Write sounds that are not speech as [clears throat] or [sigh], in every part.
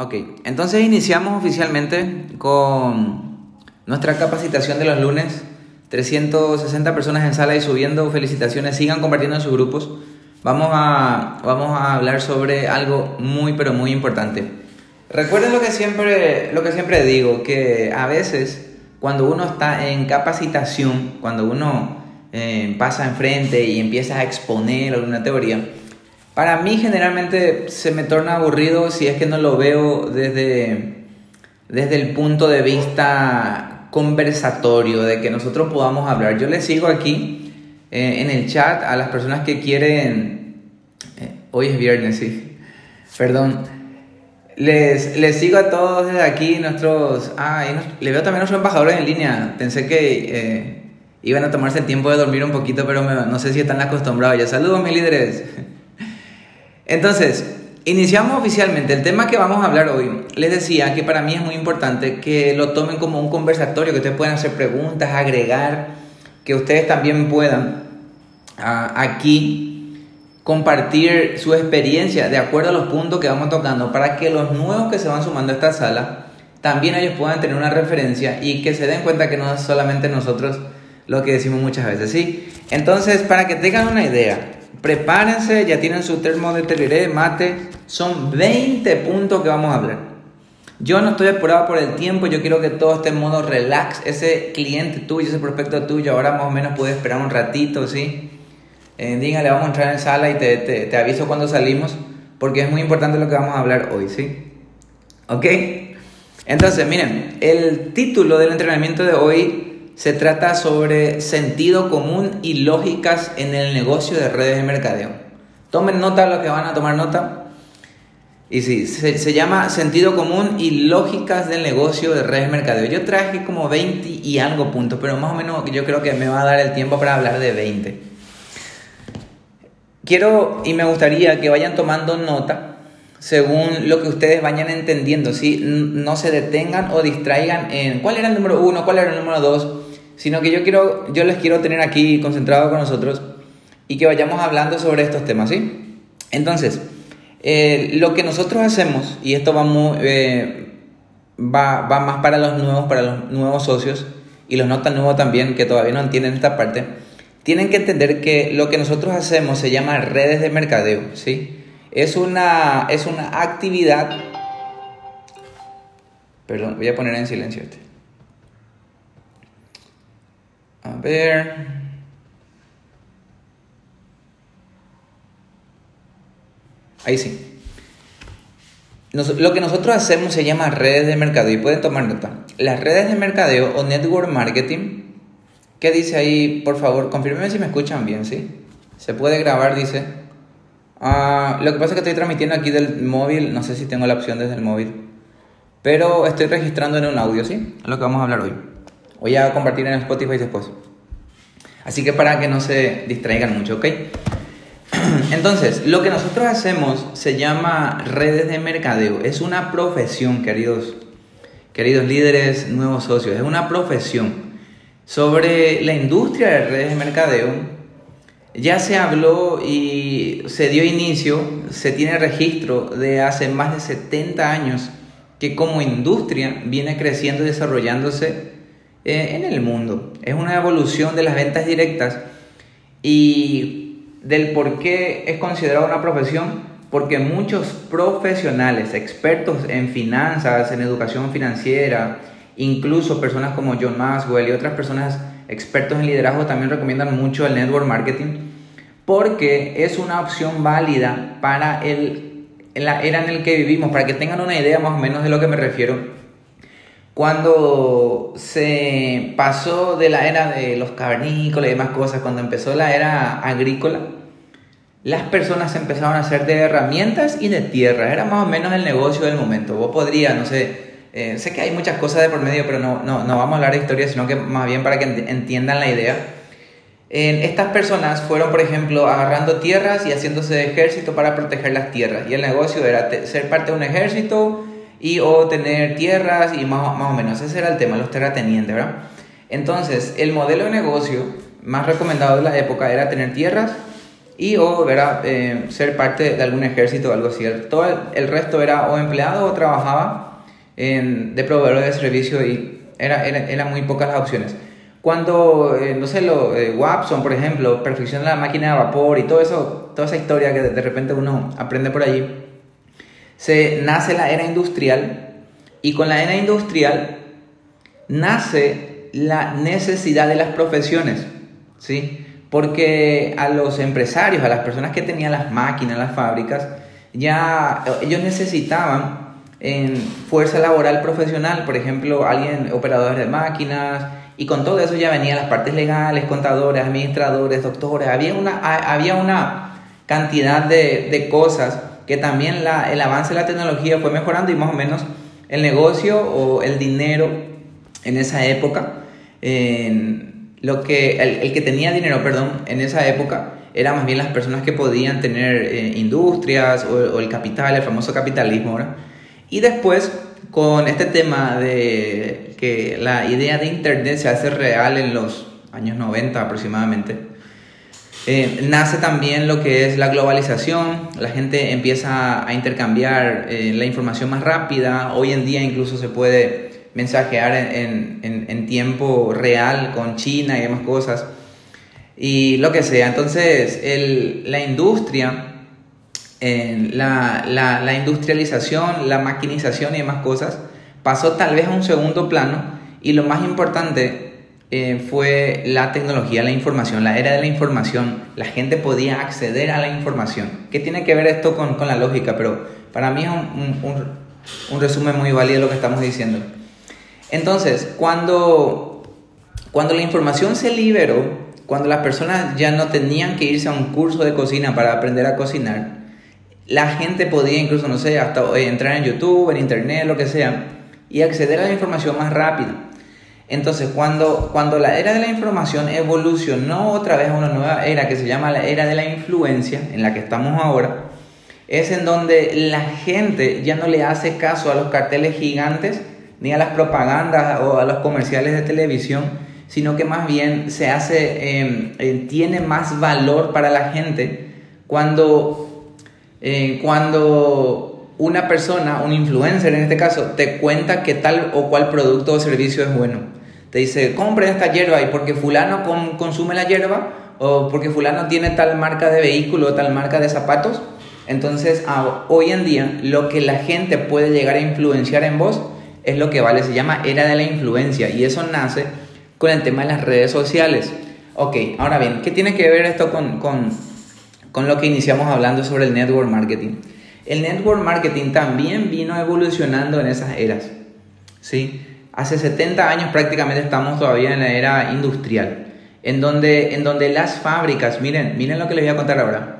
Ok, entonces iniciamos oficialmente con nuestra capacitación de los lunes. 360 personas en sala y subiendo. Felicitaciones, sigan compartiendo en sus grupos. Vamos a, vamos a hablar sobre algo muy, pero muy importante. Recuerden lo que siempre, lo que siempre digo, que a veces cuando uno está en capacitación, cuando uno eh, pasa enfrente y empieza a exponer alguna teoría, para mí generalmente se me torna aburrido si es que no lo veo desde, desde el punto de vista conversatorio, de que nosotros podamos hablar. Yo les sigo aquí eh, en el chat a las personas que quieren... Eh, hoy es viernes, sí. Perdón. Les, les sigo a todos desde aquí, nuestros... Ah, le veo también a nuestros embajadores en línea. Pensé que eh, iban a tomarse el tiempo de dormir un poquito, pero no sé si están acostumbrados ya. Saludos, mis líderes. Entonces, iniciamos oficialmente. El tema que vamos a hablar hoy, les decía que para mí es muy importante que lo tomen como un conversatorio, que ustedes puedan hacer preguntas, agregar, que ustedes también puedan ah, aquí compartir su experiencia de acuerdo a los puntos que vamos tocando para que los nuevos que se van sumando a esta sala también ellos puedan tener una referencia y que se den cuenta que no es solamente nosotros lo que decimos muchas veces, ¿sí? Entonces, para que tengan una idea, prepárense, ya tienen su termo de tereré, mate, son 20 puntos que vamos a hablar. Yo no estoy apurado por el tiempo, yo quiero que todo esté en modo relax. Ese cliente tuyo, ese prospecto tuyo, ahora más o menos puede esperar un ratito, ¿sí? Eh, dígale, vamos a entrar en sala y te, te, te aviso cuando salimos, porque es muy importante lo que vamos a hablar hoy, ¿sí? ¿Ok? Entonces, miren, el título del entrenamiento de hoy se trata sobre sentido común y lógicas en el negocio de redes de mercadeo. Tomen nota los que van a tomar nota. Y sí, se, llama sentido común y lógicas del negocio de redes de mercadeo. Yo traje como 20 y algo puntos, pero más o menos yo creo que me va a dar el tiempo para hablar de 20. Quiero y me gustaría que vayan tomando nota según lo que ustedes vayan entendiendo, ¿sí? No se detengan o distraigan en cuál era el número uno, cuál era el número dos sino que yo, quiero, yo les quiero tener aquí concentrado con nosotros y que vayamos hablando sobre estos temas, ¿sí? Entonces, eh, lo que nosotros hacemos, y esto va, eh, va, va, más para los nuevos, para los nuevos socios, y los no tan nuevos también, que todavía no entienden esta parte, tienen que entender que lo que nosotros hacemos se llama redes de mercadeo, ¿sí? Es una, es una actividad... Perdón, voy a poner en silencio este. A ver. Ahí sí. lo que nosotros hacemos se llama redes de mercadeo y pueden tomar nota. Las redes de mercadeo o network marketing. ¿Qué dice ahí? Por favor, confirmen si me escuchan bien, ¿sí? Se puede grabar, dice. Ah, lo que pasa es que estoy transmitiendo aquí del móvil. No sé si tengo la opción desde el móvil. Pero estoy registrando en un audio, ¿sí? Es lo que vamos a hablar hoy. Voy a compartir en Spotify después. Así que para que no se distraigan mucho, ¿ok? [clears throat] Entonces, lo que nosotros hacemos se llama redes de mercadeo. Es una profesión, queridos, queridos líderes, nuevos socios. Es una profesión. Sobre la industria de redes de mercadeo, ya se habló y se dio inicio, se tiene registro de hace más de 70 años que como industria viene creciendo y desarrollándose eh, en el mundo. Es una evolución de las ventas directas y del por qué es considerada una profesión, porque muchos profesionales, expertos en finanzas, en educación financiera, incluso personas como John Maxwell y otras personas expertos en liderazgo también recomiendan mucho el network marketing porque es una opción válida para el, la era en el que vivimos, para que tengan una idea más o menos de lo que me refiero cuando se pasó de la era de los cavernícolas y demás cosas, cuando empezó la era agrícola, las personas empezaron a hacer de herramientas y de tierra. Era más o menos el negocio del momento. Vos podrías, no sé, eh, sé que hay muchas cosas de por medio, pero no, no, no vamos a hablar de historia, sino que más bien para que entiendan la idea. estas personas fueron, por ejemplo, agarrando tierras y haciéndose de ejército para proteger las tierras. Y el negocio era ser parte de un ejército, y o tener tierras y más, más o menos, ese era el tema, los terratenientes, ¿verdad? Entonces, el modelo de negocio más recomendado de la época era tener tierras y o era eh, ser parte de algún ejército o algo así. Todo el, resto era o empleado o trabajaba en, de proveedor de servicio y era, era, eran muy pocas las opciones. Cuando, eh, no sé, lo, eh, Watson, por ejemplo, perfecciona la máquina de vapor y todo eso, toda esa historia que de repente uno aprende por allí, se nace la era industrial y con la era industrial nace la necesidad de las profesiones, ¿sí? Porque a los empresarios, a las personas que tenían las máquinas, las fábricas, ya ellos necesitaban en fuerza laboral profesional, por ejemplo, alguien, operadores de máquinas, y con todo eso ya venían las partes legales, contadores, administradores, doctores, había una, había una cantidad de, de cosas que también la, el avance de la tecnología fue mejorando y más o menos el negocio o el dinero en esa época, lo que, el, que tenía dinero, perdón, en esa época, eran más bien las personas que podían tener eh, industrias o, el capital, el famoso capitalismo. Y después, con este tema de que la idea de Internet se hace real en los años 90 aproximadamente, eh, nace también lo que es la globalización, la gente empieza a intercambiar eh, la información más rápida, hoy en día incluso se puede mensajear en, en, tiempo real con China y demás cosas. Y lo que sea. Entonces, el, la industria, la, la, la, industrialización, la maquinización y demás cosas, pasó tal vez a un segundo plano. Y lo más importante eh, fue la tecnología, la información, la era de la información. La gente podía acceder a la información. ¿Qué tiene que ver esto con, con la lógica? Pero para mí es un, un, resumen muy válido lo que estamos diciendo. Entonces, cuando, cuando la información se liberó, cuando las personas ya no tenían que irse a un curso de cocina para aprender a cocinar, la gente podía incluso, no sé, hasta entrar en YouTube, en Internet, lo que sea, y acceder a la información más rápido. Entonces, cuando, cuando la era de la información evolucionó otra vez a una nueva era que se llama la era de la influencia, en la que estamos ahora, es en donde la gente ya no le hace caso a los carteles gigantes ni a las propagandas o a los comerciales de televisión, sino que más bien se hace, em, eh, tiene más valor para la gente cuando, eh, cuando una persona, un influencer en este caso, te cuenta que tal o cual producto o servicio es bueno. Te dice, compre esta hierba y porque fulano consume la hierba o porque fulano tiene tal marca de vehículo o tal marca de zapatos. Entonces, hoy en día, lo que la gente puede llegar a influenciar en vos es lo que vale, se llama era de la influencia y eso nace con el tema de las redes sociales. Ok, ahora bien, ¿qué tiene que ver esto con, con, con lo que iniciamos hablando sobre el network marketing? El network marketing también vino evolucionando en esas eras. ¿sí? Hace 70 años prácticamente estamos todavía en la era industrial, en donde, en donde las fábricas, miren, miren lo que les voy a contar ahora.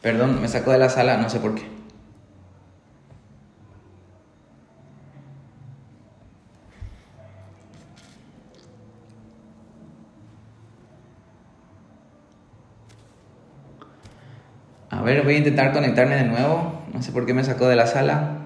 Perdón, me sacó de la sala, no sé por qué. Ver, voy a intentar conectarme de nuevo. No sé por qué me sacó de la sala.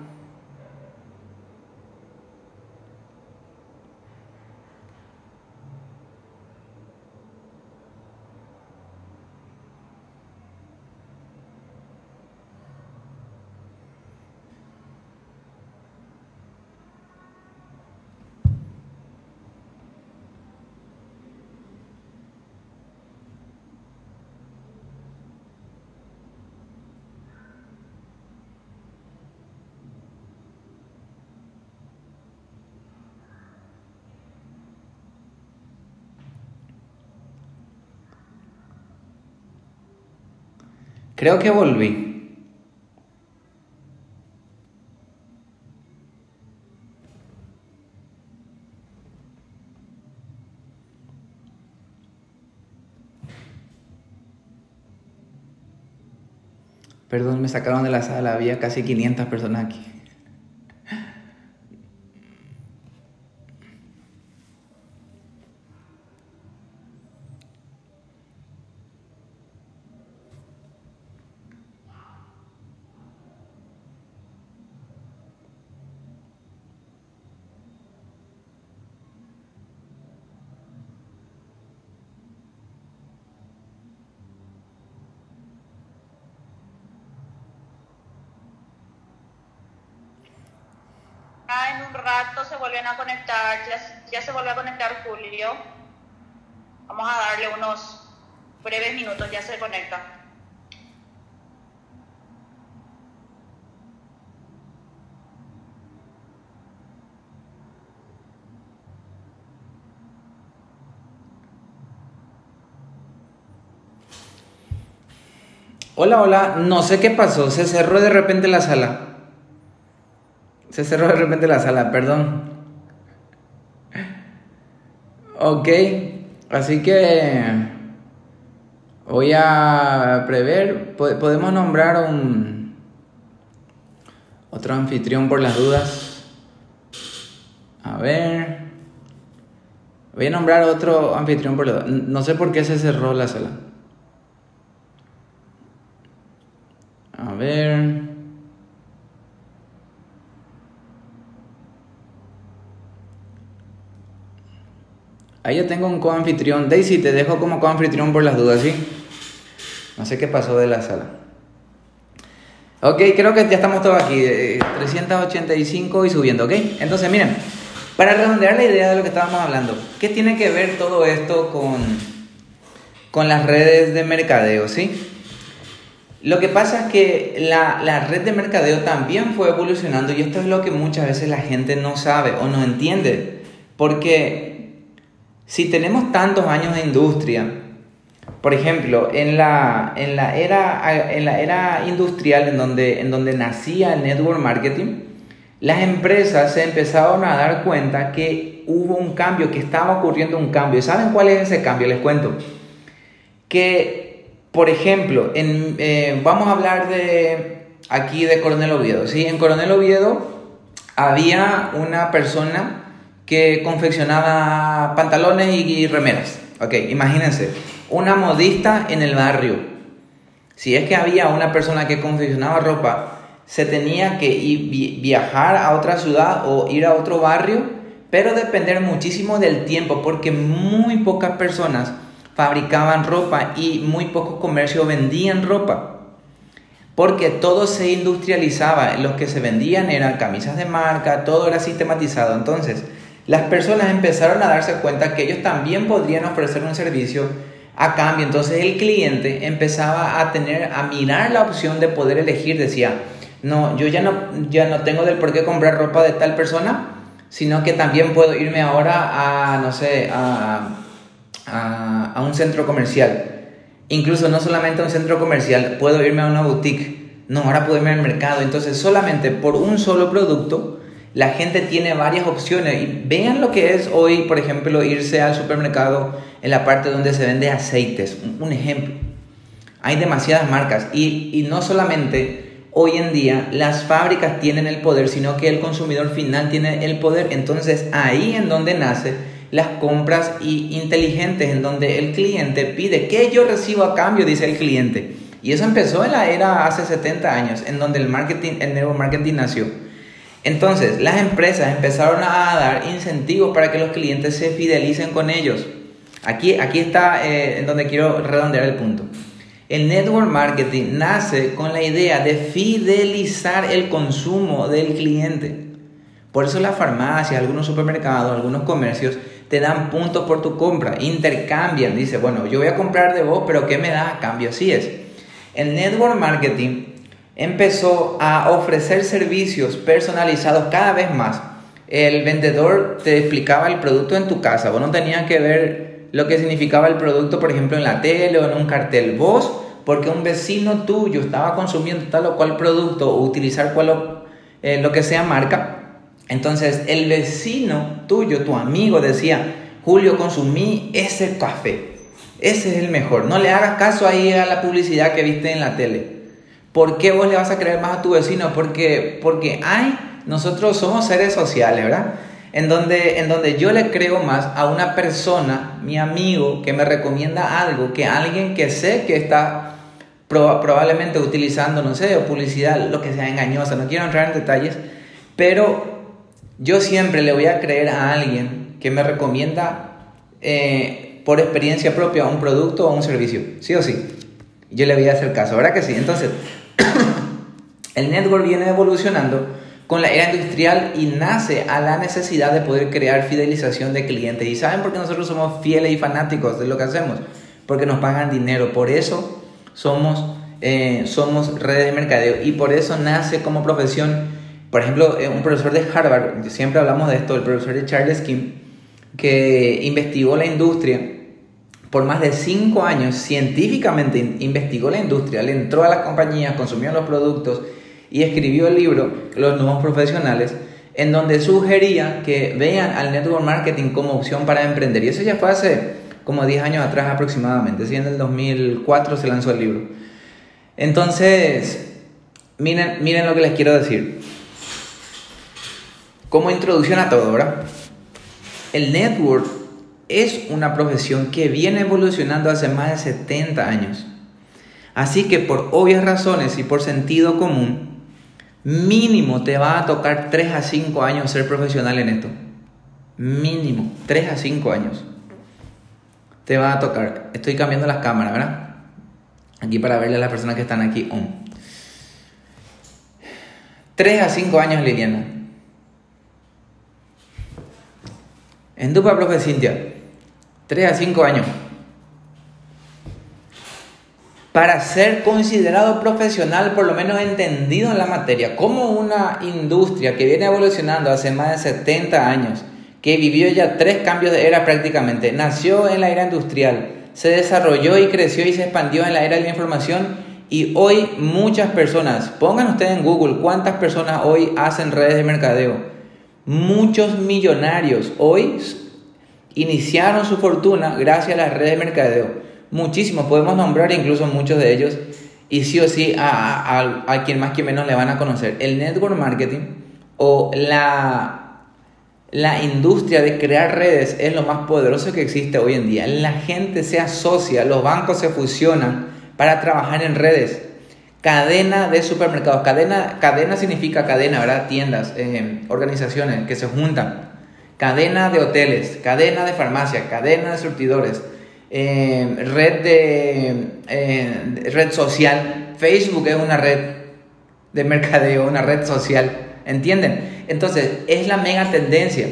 Creo que volví. Perdón, me sacaron de la sala, había casi 500 personas aquí. un rato se vuelven a conectar, ya, ya se vuelve a conectar Julio. Vamos a darle unos breves minutos, ya se conecta. Hola, hola, no sé qué pasó, se cerró de repente la sala. Se cerró de repente la sala, perdón. Ok, así que voy a prever, podemos nombrar un otro anfitrión por las dudas. A ver, voy a nombrar otro anfitrión por las dudas. No sé por qué se cerró la sala. A ver. Ahí ya tengo un coanfitrión. Daisy, te dejo como coanfitrión por las dudas, ¿sí? No sé qué pasó de la sala. Ok, creo que ya estamos todos aquí. 385 eh, y subiendo, ¿ok? Entonces, miren, para redondear la idea de lo que estábamos hablando, ¿qué tiene que ver todo esto con, con las redes de mercadeo, ¿sí? Lo que pasa es que la, la, red de mercadeo también fue evolucionando y esto es lo que muchas veces la gente no sabe o no entiende. Porque si tenemos tantos años de industria, por ejemplo, en la, en la, era, en la era industrial en donde, en donde nacía el network marketing, las empresas se empezaron a dar cuenta que hubo un cambio, que estaba ocurriendo un cambio. ¿Saben cuál es ese cambio? Les cuento. Que por ejemplo, en, eh, vamos a hablar de aquí de Coronel Oviedo. ¿sí? En Coronel Oviedo había una persona que confeccionaba pantalones y, remeras. Ok, imagínense, una modista en el barrio. Si es que había una persona que confeccionaba ropa, se tenía que ir, viajar a otra ciudad o ir a otro barrio, pero depender muchísimo del tiempo, porque muy pocas personas fabricaban ropa y muy pocos comercios vendían ropa. Porque todo se industrializaba, los que se vendían eran camisas de marca, todo era sistematizado. Entonces, las personas empezaron a darse cuenta que ellos también podrían ofrecer un servicio a cambio. Entonces el cliente empezaba a tener, a mirar la opción de poder elegir. Decía, no, yo ya no, ya no tengo del por qué comprar ropa de tal persona, sino que también puedo irme ahora a, no sé, a a, un centro comercial. Incluso no solamente a un centro comercial, puedo irme a una boutique. No, ahora puedo irme al mercado. Entonces, solamente por un solo producto, la gente tiene varias opciones. Y vean lo que es hoy, por ejemplo, irse al supermercado en la parte donde se vende aceites. Un, ejemplo. Hay demasiadas marcas. Y, y no solamente hoy en día las fábricas tienen el poder, sino que el consumidor final tiene el poder. Entonces, ahí en donde nace las compras inteligentes en donde el cliente pide que yo recibo a cambio, dice el cliente. Y eso empezó en la era hace 70 años, en donde el marketing, el nuevo marketing nació. Entonces, las empresas empezaron a dar incentivos para que los clientes se fidelicen con ellos. Aquí, aquí está eh, en donde quiero redondear el punto. El network marketing nace con la idea de fidelizar el consumo del cliente. Por eso las farmacias, algunos supermercados, algunos comercios te dan puntos por tu compra, intercambian, dice, bueno, yo voy a comprar de vos, pero ¿qué me da a cambio? Así es. El network marketing empezó a ofrecer servicios personalizados cada vez más. El vendedor te explicaba el producto en tu casa, vos no tenías que ver lo que significaba el producto, por ejemplo, en la tele o en un cartel. Vos, porque un vecino tuyo estaba consumiendo tal o cual producto o utilizar cual, eh, lo que sea marca, entonces el vecino tuyo, tu amigo, decía, Julio, consumí ese café. Ese es el mejor. No le hagas caso ahí a la publicidad que viste en la tele. ¿Por qué vos le vas a creer más a tu vecino? Porque, porque hay, nosotros somos seres sociales, ¿verdad? En donde, en donde yo le creo más a una persona, mi amigo, que me recomienda algo, que alguien que sé que está probablemente utilizando, no sé, publicidad, lo que sea engañosa. No quiero entrar en detalles, pero yo siempre le voy a creer a alguien que me recomienda eh, por experiencia propia un producto o un servicio, sí o sí. Yo le voy a hacer caso, ¿verdad que sí? Entonces, [coughs] el network viene evolucionando con la era industrial y nace a la necesidad de poder crear fidelización de clientes. ¿Y saben por qué nosotros somos fieles y fanáticos de lo que hacemos? Porque nos pagan dinero. Por eso somos, eh, somos redes de mercadeo y por eso nace como profesión, por ejemplo, eh, un profesor de Harvard, siempre hablamos de esto, el profesor de Charles Kim, que investigó la industria por más de cinco años, científicamente investigó la industria, le entró a las compañías, consumió los productos y escribió el libro Los nuevos profesionales, en donde sugería que vean al network marketing como opción para emprender. Y eso ya fue hace como 10 años atrás aproximadamente, si en el 2004 se lanzó el libro. Entonces, miren, miren lo que les quiero decir. Como introducción a todo, ¿verdad? El network es una profesión que viene evolucionando hace más de 70 años. Así que por obvias razones y por sentido común, mínimo te va a tocar 3 a 5 años ser profesional en esto. Mínimo, 3 a 5 años. Te va a tocar. Estoy cambiando las cámaras, ¿verdad? Aquí para verle a las personas que están aquí on. 3 a 5 años, Liliana. En Dupa, profe Cintia. 3 a 5 años. Para ser considerado profesional, por lo menos entendido en la materia, como una industria que viene evolucionando hace más de 70 años, que vivió ya tres cambios de era prácticamente, nació en la era industrial, se desarrolló y creció y se expandió en la era de la información y hoy muchas personas, pongan ustedes en Google cuántas personas hoy hacen redes de mercadeo, muchos millonarios hoy iniciaron su fortuna gracias a las redes de mercadeo. Muchísimos, podemos nombrar incluso muchos de ellos y sí o sí a, a, quien más que menos le van a conocer. El network marketing o la, la industria de crear redes es lo más poderoso que existe hoy en día. La gente se asocia, los bancos se fusionan para trabajar en redes. Cadena de supermercados. Cadena, cadena significa cadena, ¿verdad? Tiendas, eh, organizaciones que se juntan cadena de hoteles, cadena de farmacia, cadena de surtidores, eh, red de eh, red social. Facebook es una red de mercadeo, una red social, ¿entienden? Entonces, es la mega tendencia.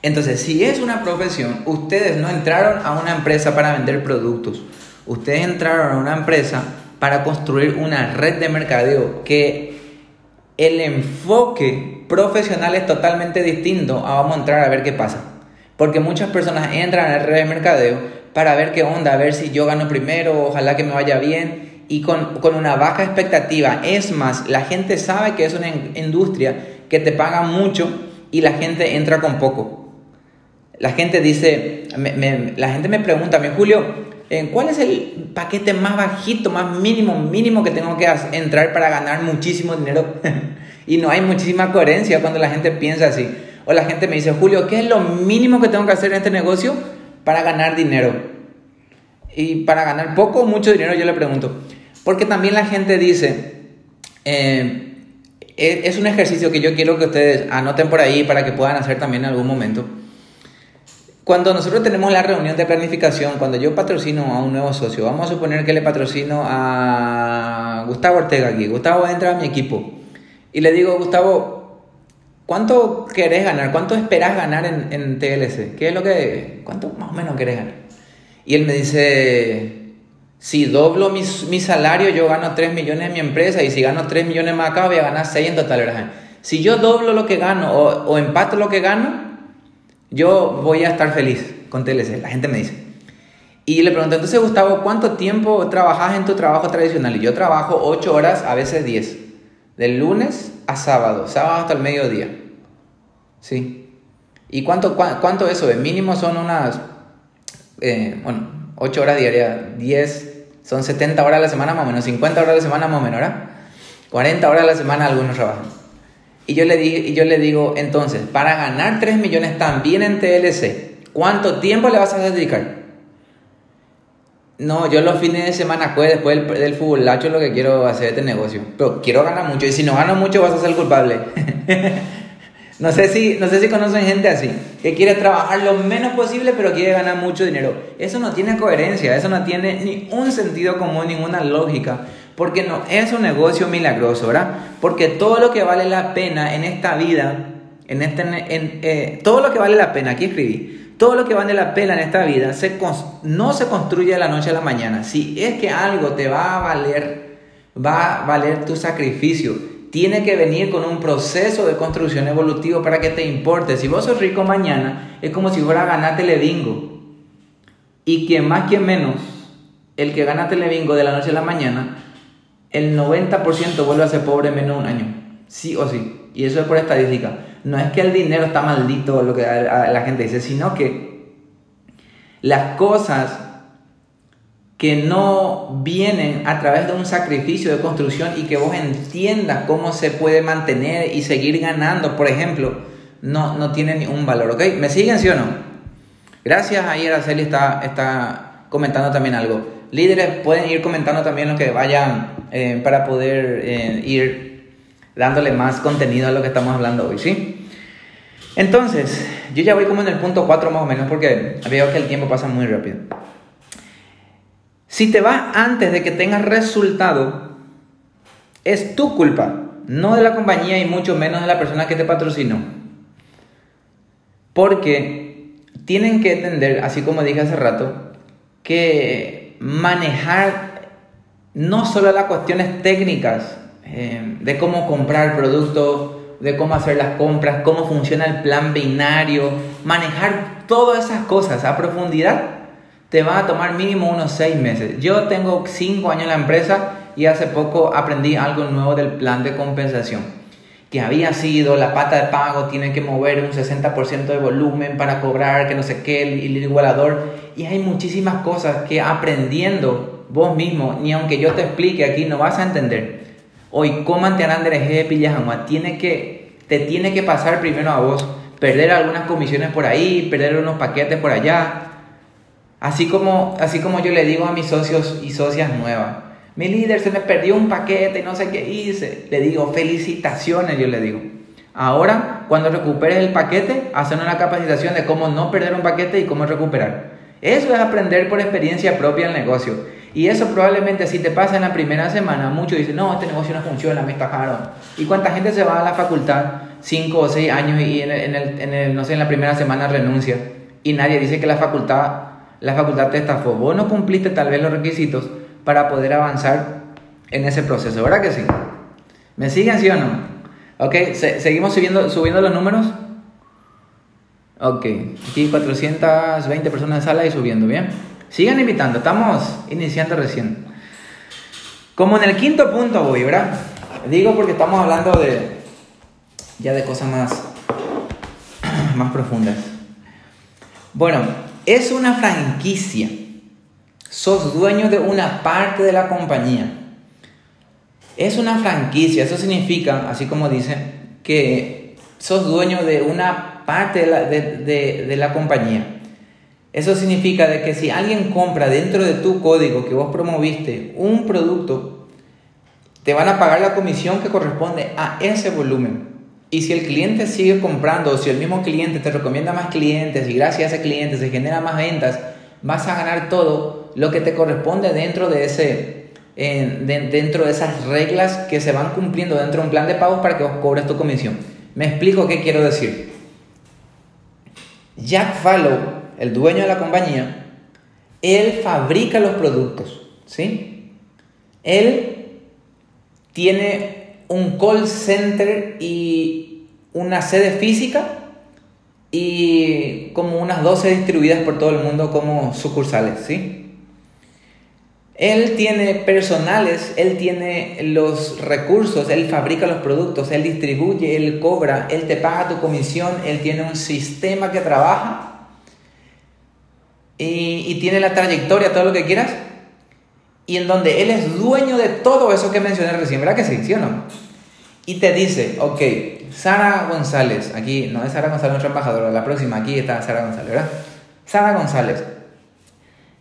Entonces, si es una profesión, ustedes no entraron a una empresa para vender productos, ustedes entraron a una empresa para construir una red de mercadeo que el enfoque profesional es totalmente distinto a vamos a entrar a ver qué pasa. Porque muchas personas entran a la red de mercadeo para ver qué onda, a ver si yo gano primero, ojalá que me vaya bien y con, con una baja expectativa. Es más, la gente sabe que es una industria que te paga mucho y la gente entra con poco. La gente dice, la gente me pregunta mí, Julio, ¿cuál es el paquete más bajito, más mínimo, mínimo que tengo que entrar para ganar muchísimo dinero? [laughs] y no hay muchísima coherencia cuando la gente piensa así. O la gente me dice, Julio, ¿qué es lo mínimo que tengo que hacer en este negocio para ganar dinero? Y para ganar poco o mucho dinero, yo le pregunto. Porque también la gente dice, eh, e-, es un ejercicio que yo quiero que ustedes anoten por ahí para que puedan hacer también en algún momento. Cuando nosotros tenemos la reunión de planificación, cuando yo patrocino a un nuevo socio, vamos a suponer que le patrocino a Gustavo Ortega aquí. Gustavo entra a mi equipo y le digo, Gustavo, ¿cuánto querés ganar? ¿Cuánto esperás ganar en, en TLC? ¿Qué es lo que, cuánto más o menos querés ganar? Y él me dice, si doblo mi, mi salario, yo gano 3 millones en mi empresa y si gano 3 millones más acá, voy a ganar 6 en total. ¿verdad? Si yo doblo lo que gano o, o empato lo que gano, yo voy a estar feliz con TLC, la gente me dice. Y le pregunté, entonces Gustavo, ¿cuánto tiempo trabajas en tu trabajo tradicional? Y yo trabajo 8 horas, a veces 10, del lunes a sábado, sábado hasta el mediodía. ¿Sí? ¿Y cuánto, cuánto eso? De mínimo son unas, eh, bueno, 8 horas diarias, 10, son 70 horas a la semana más o menos, 50 horas a la semana más o menos, ¿verdad? 40 horas a la semana algunos trabajan. Y yo, le digo, y yo le digo, entonces, para ganar 3 millones también en TLC, ¿cuánto tiempo le vas a dedicar? No, yo los fines de semana, pues, después del, del fútbol, lacho lo que quiero hacer este negocio. Pero quiero ganar mucho. Y si no gano mucho, vas a ser culpable. [laughs] no, sé si, no sé si conocen gente así, que quiere trabajar lo menos posible, pero quiere ganar mucho dinero. Eso no tiene coherencia, eso no tiene ni un sentido común, ninguna lógica. Porque no es un negocio milagroso, ¿verdad? Porque todo lo que vale la pena en esta vida, en este, en, eh, todo lo que vale la pena, aquí escribí, todo lo que vale la pena en esta vida no se construye de la noche a la mañana. Si es que algo te va a valer, va a valer tu sacrificio, tiene que venir con un proceso de construcción evolutivo para que te importe. Si vos sos rico mañana, es como si fuera a ganar Telebingo. Y quien más, quien menos, el que gana Telebingo de la noche a la mañana, el 90% vuelve a ser pobre en menos de un año. Sí o sí. Y eso es por estadística. No es que el dinero está maldito, lo que la gente dice, sino que las cosas que no vienen a través de un sacrificio de construcción y que vos entiendas cómo se puede mantener y seguir ganando, por ejemplo, no, no tienen un valor, ¿ok? ¿Me siguen, sí o no? Gracias, ahí Araceli está, está comentando también algo. Líderes pueden ir comentando también lo que vayan eh, para poder eh, ir dándole más contenido a lo que estamos hablando hoy, ¿sí? Entonces, yo ya voy como en el punto 4 más o menos porque veo que el tiempo pasa muy rápido. Si te vas antes de que tengas resultado, es tu culpa, no de la compañía y mucho menos de la persona que te patrocinó. Porque tienen que entender, así como dije hace rato, que manejar no solo las cuestiones técnicas eh, de cómo comprar productos, de cómo hacer las compras, cómo funciona el plan binario, manejar todas esas cosas a profundidad te va a tomar mínimo unos seis meses. Yo tengo cinco años en la empresa y hace poco aprendí algo nuevo del plan de compensación. Que había sido la pata de pago, tiene que mover un 60% de volumen para cobrar, que no sé qué, el, igualador. Y hay muchísimas cosas que aprendiendo vos mismo, ni aunque yo te explique aquí, no vas a entender. Hoy, ¿cómo ante de Pillajama? Tiene que, te tiene que pasar primero a vos. Perder algunas comisiones por ahí, perder unos paquetes por allá, Así como, así como yo le digo a mis socios y socias nuevas, mi líder se me perdió un paquete y no sé qué hice. Le digo, felicitaciones, yo le digo. Ahora, cuando recuperes el paquete, hacen una capacitación de cómo no perder un paquete y cómo recuperar. Eso es aprender por experiencia propia el negocio. Y eso probablemente si te pasa en la primera semana, muchos dicen, no, este negocio no funciona, me estafaron. ¿Y cuánta gente se va a la facultad cinco o seis años y en el, en el, no sé, en la primera semana renuncia? Y nadie dice que la facultad la facultad te estafó. Vos no cumpliste tal vez los requisitos para poder avanzar en ese proceso, ¿verdad que sí? ¿Me siguen, sí o no? Ok, seguimos subiendo, subiendo los números. Ok, aquí 420 personas en sala y subiendo, ¿bien? Sigan invitando, estamos iniciando recién. Como en el quinto punto voy, ¿verdad? Digo porque estamos hablando de ya de cosas más, [clears throat] más profundas. Bueno, es una franquicia. Sos dueño de una parte de la compañía. Es una franquicia. Eso significa, así como dice, que sos dueño de una parte de la, de, la compañía. Eso significa de que si alguien compra dentro de tu código que vos promoviste un producto, te van a pagar la comisión que corresponde a ese volumen. Y si el cliente sigue comprando, o si el mismo cliente te recomienda más clientes y gracias a ese cliente se genera más ventas, vas a ganar todo lo que te corresponde dentro de ese dentro de esas reglas que se van cumpliendo dentro de un plan de pagos para que vos cobres tu comisión. Me explico qué quiero decir. Jack Fallow, el dueño de la compañía, él fabrica los productos, ¿sí? Él tiene un call center y una sede física y como unas 12 distribuidas por todo el mundo como sucursales, ¿sí? Él tiene personales, él tiene los recursos, él fabrica los productos, él distribuye, él cobra, él te paga tu comisión, él tiene un sistema que trabaja y, tiene la trayectoria, todo lo que quieras, y en donde él es dueño de todo eso que mencioné recién, ¿verdad que sí? ¿Sí? Y te dice, ok, Sara González, aquí no es Sara González nuestra embajadora, la próxima, aquí está Sara González, ¿verdad? Sara González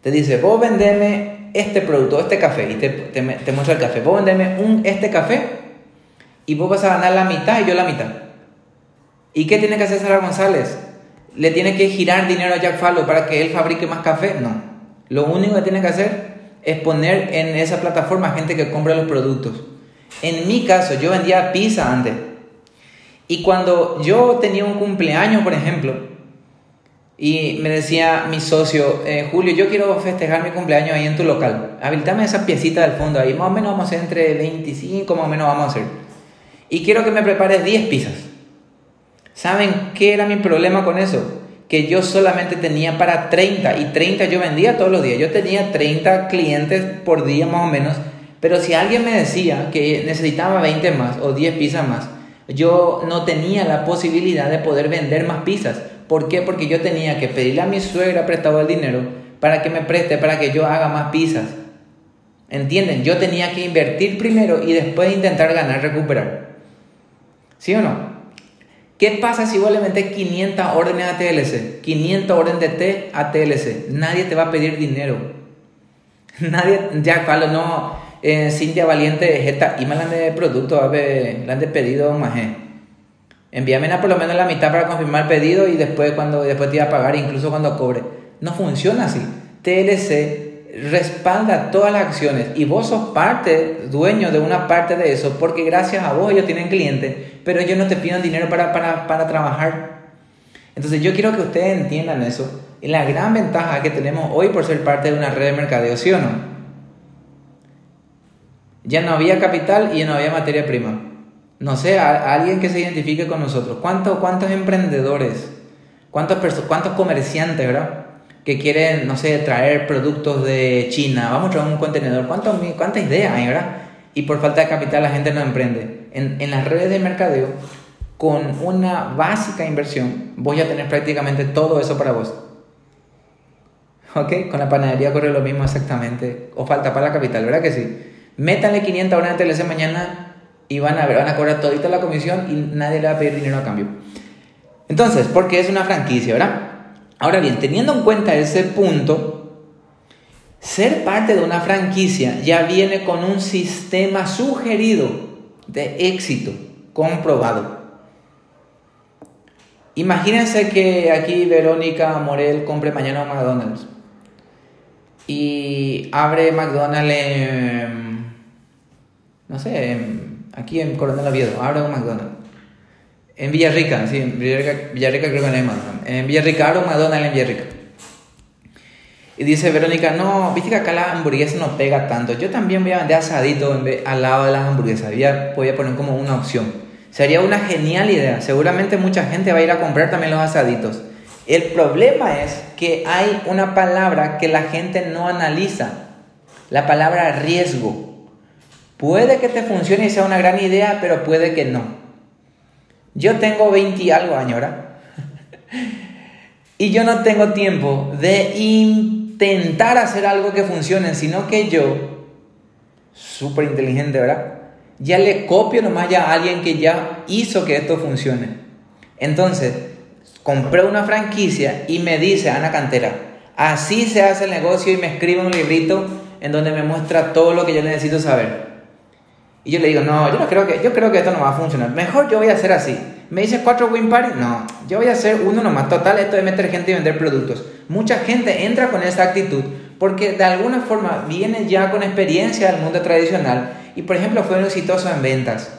te dice, vos vendeme este producto, este café, y te, te, muestra el café, vos vendeme un, este café y vos vas a ganar la mitad y yo la mitad. ¿Y qué tiene que hacer Sara González? ¿Le tiene que girar dinero a Jack Fallow para que él fabrique más café? No. Lo único que tiene que hacer es poner en esa plataforma gente que compra los productos. En mi caso, yo vendía pizza antes. Y cuando yo tenía un cumpleaños, por ejemplo, y me decía mi socio, eh, Julio, yo quiero festejar mi cumpleaños ahí en tu local. Habilitame esa piecita del fondo ahí. Más o menos vamos a hacer entre 25, más o menos vamos a hacer. Y quiero que me prepares 10 pizzas. ¿Saben qué era mi problema con eso? Que yo solamente tenía para 30 y 30 yo vendía todos los días. Yo tenía 30 clientes por día más o menos. Pero si alguien me decía que necesitaba 20 más o 10 pizzas más, yo no tenía la posibilidad de poder vender más pizzas. ¿Por qué? Porque yo tenía que pedirle a mi suegra prestado el dinero para que me preste, para que yo haga más pizzas. ¿Entienden? Yo tenía que invertir primero y después intentar ganar, recuperar. ¿Sí o no? ¿Qué pasa si vos le metes 500 órdenes a TLC? 500 órdenes de T a TLC. Nadie te va a pedir dinero. [laughs] Nadie, ya, Carlos, no. Eh, Cintia Valiente, esta, y me la han de producto, le han de pedido más. Envíame por lo menos la mitad para confirmar el pedido y después, cuando, después te iba a pagar, incluso cuando cobre. No funciona así. TLC respalda todas las acciones y vos sos parte, dueño de una parte de eso, porque gracias a vos ellos tienen clientes, pero ellos no te piden dinero para, para, para trabajar. Entonces yo quiero que ustedes entiendan eso y la gran ventaja que tenemos hoy por ser parte de una red de mercadeo, ¿sí o no? Ya no había capital y ya no había materia prima. No sé, alguien que se identifique con nosotros. ¿Cuántos, cuántos emprendedores? ¿Cuántos, ¿Cuántos comerciantes, verdad? Que quieren, no sé, traer productos de China, vamos a traer un contenedor, ¿cuántas cuánta ideas hay, verdad? Y por falta de capital la gente no emprende. En, en las redes de mercadeo, con una básica inversión, voy a tener prácticamente todo eso para vos. ¿Ok? Con la panadería corre lo mismo exactamente. O falta para la capital, ¿verdad que sí? Métanle 500 horas de TLC mañana y van a ver, van a cobrar todita la comisión y nadie le va a pedir dinero a cambio. Entonces, porque es una franquicia, ¿verdad? Ahora bien, teniendo en cuenta ese punto, ser parte de una franquicia ya viene con un sistema sugerido de éxito comprobado. Imagínense que aquí Verónica Morel compre mañana McDonald's y abre McDonald's en, no sé, aquí en Coronel Oviedo, abre un McDonald's. En Villarrica, sí, en Villarrica, creo que no hay más. En McDonald's en Villarrica. Y dice Verónica, no, viste que acá la hamburguesa no pega tanto. Yo también voy a vender asadito al lado de las hamburguesas. Voy a, voy a poner como una opción. Sería una genial idea. Seguramente mucha gente va a ir a comprar también los asaditos. El problema es que hay una palabra que la gente no analiza. La palabra riesgo. Puede que te funcione y sea una gran idea, pero puede que no. Yo tengo 20 y algo años. Y yo no tengo tiempo de intentar hacer algo que funcione, sino que yo, súper inteligente, ¿verdad? Ya le copio nomás ya a alguien que ya hizo que esto funcione. Entonces, compré una franquicia y me dice Ana Cantera, así se hace el negocio y me escribe un librito en donde me muestra todo lo que yo necesito saber. Y yo le digo, no, yo no creo que, yo creo que esto no va a funcionar. Mejor yo voy a hacer así. Me dice cuatro win no, yo voy a hacer uno nomás. Total, esto de meter gente y vender productos. Mucha gente entra con esa actitud porque de alguna forma viene ya con experiencia del mundo tradicional y por ejemplo fue exitoso en ventas.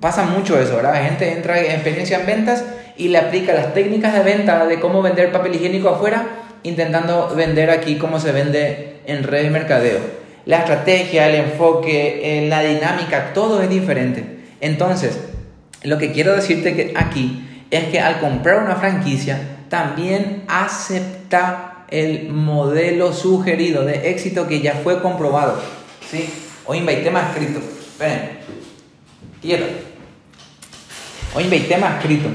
Pasa mucho eso, ¿verdad? La gente entra en experiencia en ventas y le aplica las técnicas de venta de cómo vender papel higiénico afuera, intentando vender aquí como se vende en red de mercadeo la estrategia, el enfoque, eh, la dinámica, todo es diferente. Entonces, lo que quiero decirte aquí es que al comprar una franquicia, también acepta el modelo sugerido de éxito que ya fue comprobado. ¿Sí? Hoy invité tema escrito. Esperen. Tierra. Hoy invité tema escrito.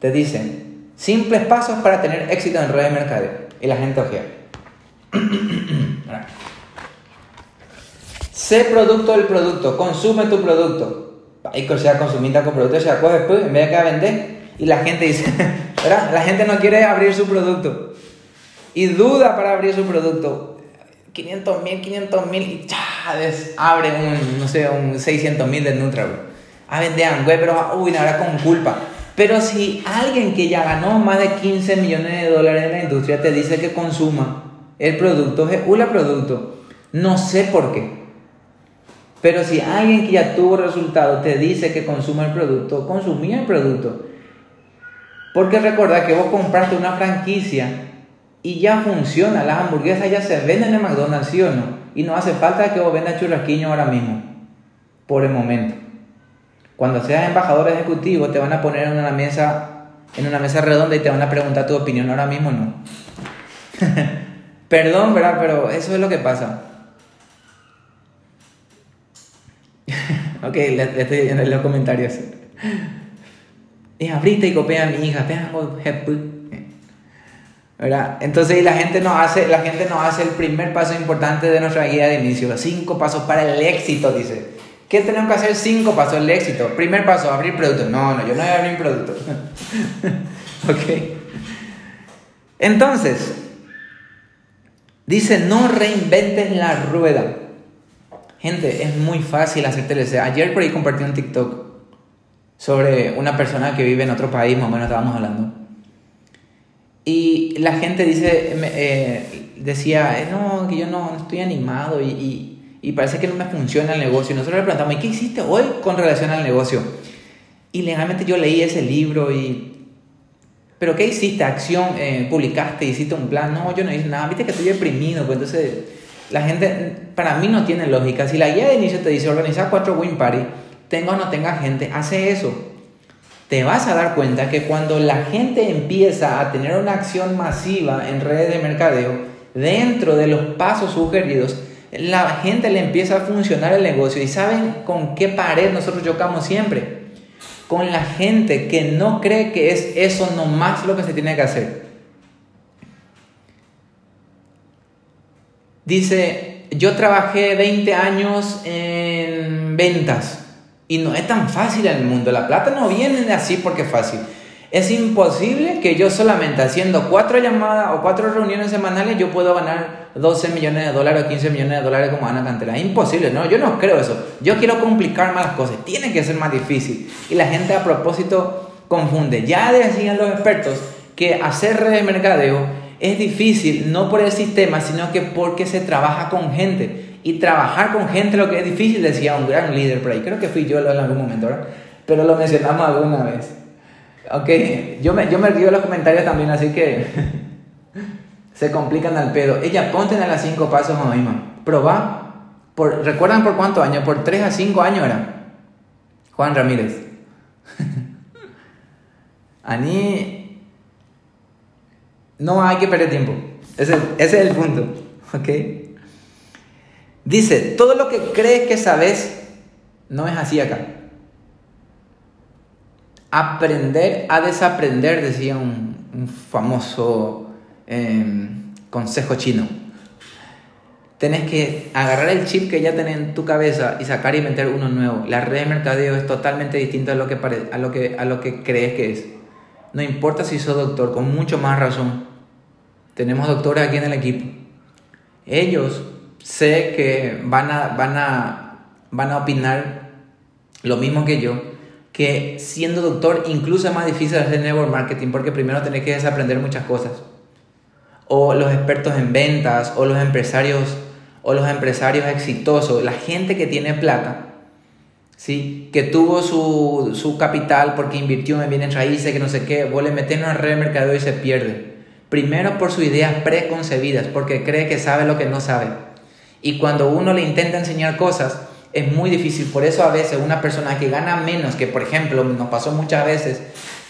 Te dicen simples pasos para tener éxito en redes de mercadeo. Y la gente ojea. [clears throat] Sé producto del producto, consume tu producto. Que sea consumista con producto, se acuerda después, en vez de que vender. Y la gente dice, [laughs] ¿verdad? La gente no quiere abrir su producto. Y duda para abrir su producto. 500 mil, 500 mil, y ¡chá! abre un, no sé, un 600 mil de Nutra, A vender güey, pero uy, ahora con culpa. Pero si alguien que ya ganó más de 15 millones de dólares en la industria te dice que consuma el producto, es producto No sé por qué. Pero si alguien que ya tuvo resultado te dice que consuma el producto, consumí el producto. Porque recuerda que vos compraste una franquicia y ya funciona. Las hamburguesas ya se venden en McDonald's, ¿sí o no? Y no hace falta que vos vendas churrasquiño ahora mismo. Por el momento. Cuando seas embajador ejecutivo te van a poner en una mesa, en una mesa redonda y te van a preguntar tu opinión. Ahora mismo no. [laughs] Perdón, ¿verdad? Pero eso es lo que pasa. [laughs] ok, le, estoy viendo en los comentarios. Y abriste y copia a mi hija. ¿verdad? Entonces la gente nos hace, la gente nos hace el primer paso importante de nuestra guía de inicio, cinco pasos para el éxito, dice. ¿Qué tenemos que hacer? Cinco pasos el éxito. Primer paso, abrir producto. No, no, yo no voy a abrir producto. [laughs] ok. Entonces, dice, no reinventes la rueda. Gente, es muy fácil hacer TLC. Ayer por ahí compartí un TikTok sobre una persona que vive en otro país, más o menos estábamos hablando. Y la gente dice, eh, decía, eh, no, que yo no, estoy animado y, y, parece que no me funciona el negocio. Y nosotros le preguntamos, ¿y qué hiciste hoy con relación al negocio? Y legalmente yo leí ese libro y... ¿Pero qué hiciste? ¿Acción? Eh, ¿Publicaste? ¿Hiciste un plan? No, yo no hice nada. Viste que estoy deprimido. Pues entonces, la gente, para mí no tiene lógica. Si la guía de inicio te dice organizar cuatro win party, tenga o no tenga gente, hace eso te vas a dar cuenta que cuando la gente empieza a tener una acción masiva en redes de mercadeo, dentro de los pasos sugeridos, la gente le empieza a funcionar el negocio. ¿Y saben con qué pared nosotros chocamos siempre? Con la gente que no cree que es eso nomás lo que se tiene que hacer. Dice, yo trabajé 20 años en ventas y no es tan fácil en el mundo. La plata no viene así porque es fácil. Es imposible que yo solamente haciendo cuatro llamadas o cuatro reuniones semanales yo pueda ganar 12 millones de dólares o 15 millones de dólares como Ana Cantera. Es imposible, no, yo no creo eso. Yo quiero complicar más las cosas, tiene que ser más difícil. Y la gente a propósito confunde. Ya decían los expertos que hacer redes de mercadeo es difícil no por el sistema, sino que porque se trabaja con gente. Y trabajar con gente lo que es difícil, decía un gran líder por ahí. Creo que fui yo en algún momento, ¿verdad? Pero lo mencionamos alguna vez. Ok, yo me, yo me río los comentarios también, así que [laughs] se complican al pedo. Ella, ponte a las cinco pasos a misma. Proba. Por, ¿Recuerdan por cuántos años? Por tres a cinco años era. Juan Ramírez. [laughs] Ani. No hay que perder tiempo. Ese, es el punto. ¿Ok? Dice, todo lo que crees que sabes no es así acá. Aprender a desaprender, decía un, famoso em, consejo chino. Tenés que agarrar el chip que ya tenés en tu cabeza y sacar y meter uno nuevo. La red de mercadeo es totalmente distinta a lo que, a lo que, a lo que crees que es. No importa si sos doctor, con mucho más razón. Tenemos doctores aquí en el equipo. Ellos sé que van a, van a, van a opinar lo mismo que yo, que siendo doctor incluso es más difícil hacer network marketing porque primero tenés que desaprender muchas cosas. O los expertos en ventas, o los empresarios, o los empresarios exitosos, la gente que tiene plata, ¿sí? que tuvo su, su capital porque invirtió en bienes raíces, que no sé qué, vos le metés en una red de y se pierde. Primero por sus ideas preconcebidas, porque cree que sabe lo que no sabe. Y cuando uno le intenta enseñar cosas, es muy difícil. Por eso a veces una persona que gana menos, que por ejemplo nos pasó muchas veces,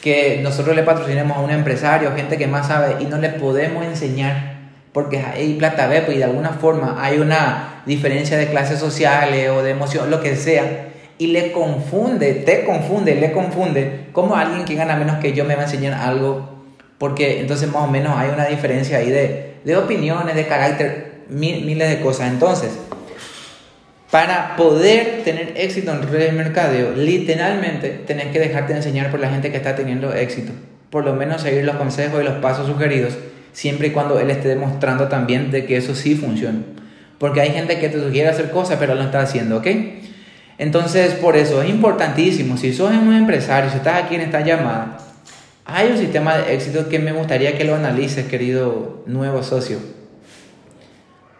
que nosotros le patrocinemos a un empresario, gente que más sabe, y no le podemos enseñar, porque hay plata B, pues, y de alguna forma hay una diferencia de clases sociales o de emoción, lo que sea, y le confunde, te confunde, le confunde, como alguien que gana menos que yo me va a enseñar algo, porque entonces más o menos hay una diferencia ahí de, de opiniones, de carácter, miles de cosas. Entonces, para poder tener éxito en redes de mercadeo, literalmente tenés que dejarte de enseñar por la gente que está teniendo éxito. Por lo menos seguir los consejos y los pasos sugeridos, siempre y cuando él esté demostrando también de que eso sí funciona. Porque hay gente que te sugiere hacer cosas, pero no está haciendo, ¿ok? Entonces, por eso es importantísimo. Si sos un empresario, si estás aquí en esta llamada, hay un sistema de éxito que me gustaría que lo analices, querido nuevo socio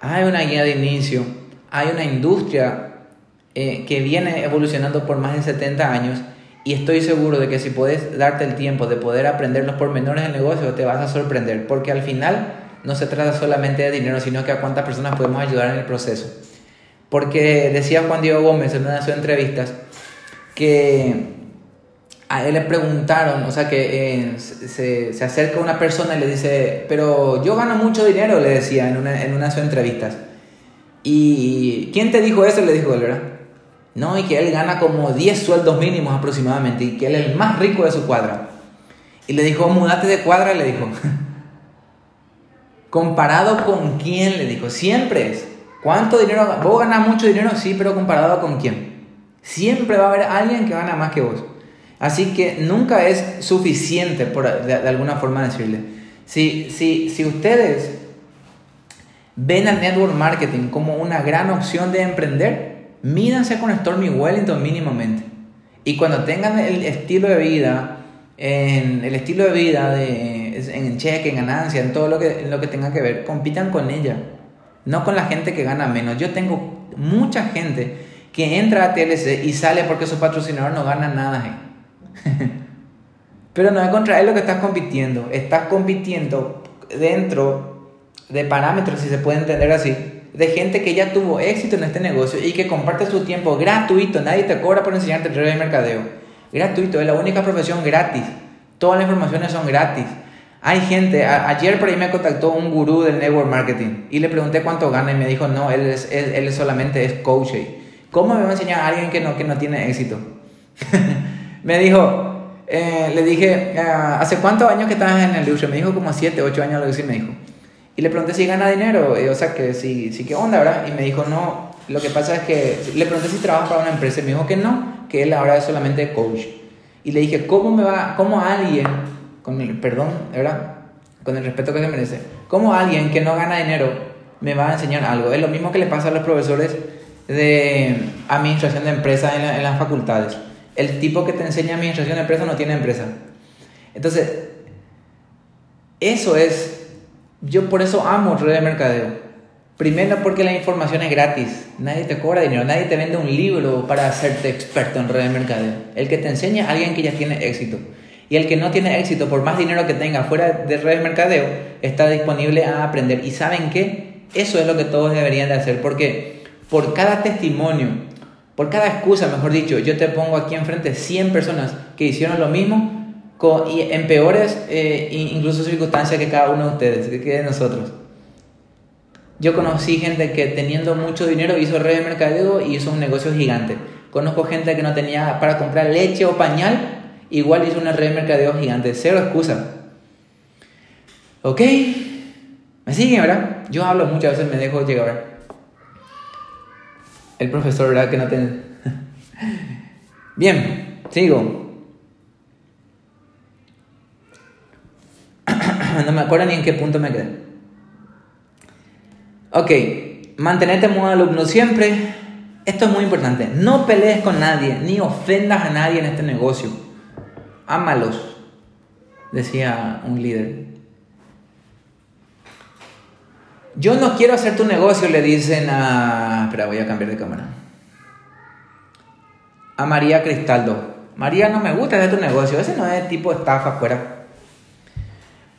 hay una guía de inicio hay una industria eh, que viene evolucionando por más de 70 años y estoy seguro de que si puedes darte el tiempo de poder aprender los pormenores del negocio, te vas a sorprender, porque al final no se trata solamente de dinero, sino que a cuántas personas podemos ayudar en el proceso. Porque decía Juan Diego Gómez en una de sus entrevistas que a él le preguntaron, o sea, que eh, se, se, acerca una persona y le dice, pero yo gano mucho dinero, le decía en una, en una de sus entrevistas. ¿Y quién te dijo eso? Le dijo él, ¿verdad? No, y que él gana como 10 sueldos mínimos aproximadamente y que él es el más rico de su cuadra. Y le dijo, mudate de cuadra, le dijo. [laughs] ¿Comparado con quién? Le dijo, siempre es. ¿Cuánto dinero? ¿Vos ganas mucho dinero? Sí, pero comparado con quién. Siempre va a haber alguien que gana más que vos. Así que nunca es suficiente, por, de, alguna forma decirle. Si, si, si ustedes ven al network marketing como una gran opción de emprender, mídanse con Stormy Wellington mínimamente. Y cuando tengan el estilo de vida, en el estilo de vida de, en cheque, en ganancia, en todo lo que, en lo que tenga que ver, compitan con ella, no con la gente que gana menos. Yo tengo mucha gente que entra a TLC y sale porque su patrocinador no gana nada. [laughs] Pero no es contra él lo que estás compitiendo. Estás compitiendo dentro de parámetros, si se puede entender así, de gente que ya tuvo éxito en este negocio y que comparte su tiempo gratuito. Nadie te cobra por enseñarte el de mercadeo. Gratuito, es la única profesión gratis. Todas las informaciones son gratis. Hay gente, ayer por ahí me contactó un gurú del network marketing y le pregunté cuánto gana y me dijo, no, él, es, él, solamente es coach. ¿Cómo me va a enseñar a alguien que no, que no tiene éxito? [laughs] me dijo, eh, le dije, ah, ¿hace cuántos años que estás en el negocio? Me dijo como 7, 8 años, lo que sí me dijo. Y le pregunté si gana dinero, o sea, que si, si qué onda, ¿verdad? Y me dijo, no, lo que pasa es que, le pregunté si trabaja para una empresa y me dijo que no, que él ahora es solamente coach. Y le dije, ¿cómo me va, cómo alguien, con el perdón, ¿verdad? Con el respeto que se merece, cómo alguien que no gana dinero me va a enseñar algo? Es lo mismo que le pasa a los profesores de administración de empresas en, en las facultades el tipo que te enseña administración de empresa no tiene empresa. Entonces, eso es, yo por eso amo red de mercadeo. Primero porque la información es gratis, nadie te cobra dinero, nadie te vende un libro para hacerte experto en red de mercadeo. El que te enseña es alguien que ya tiene éxito. Y el que no tiene éxito, por más dinero que tenga fuera de red de mercadeo, está disponible a aprender. ¿Y saben qué? Eso es lo que todos deberían de hacer, porque por cada testimonio por cada excusa, mejor dicho, yo te pongo aquí enfrente 100 personas que hicieron lo mismo y en peores eh, incluso circunstancias que cada uno de ustedes, que de nosotros. Yo conocí gente que teniendo mucho dinero hizo red de mercadeo y hizo un negocio gigante. Conozco gente que no tenía para comprar leche o pañal, igual hizo una red de mercadeo gigante. Cero excusa. ¿Ok? ¿Me siguen, verdad? Yo hablo muchas veces, me dejo llegar el profesor, ¿verdad? Que no te... [laughs] Bien, sigo. [clears throat] no me acuerdo ni en qué punto me quedé. Ok, mantenerte en modo alumno siempre. Esto es muy importante. No pelees con nadie, ni ofendas a nadie en este negocio. Ámalos, decía un líder. Yo no quiero hacer tu negocio, le dicen a... Espera, voy a cambiar de cámara. A María Cristaldo. María, no me gusta hacer tu negocio. Ese no es tipo estafa fuera.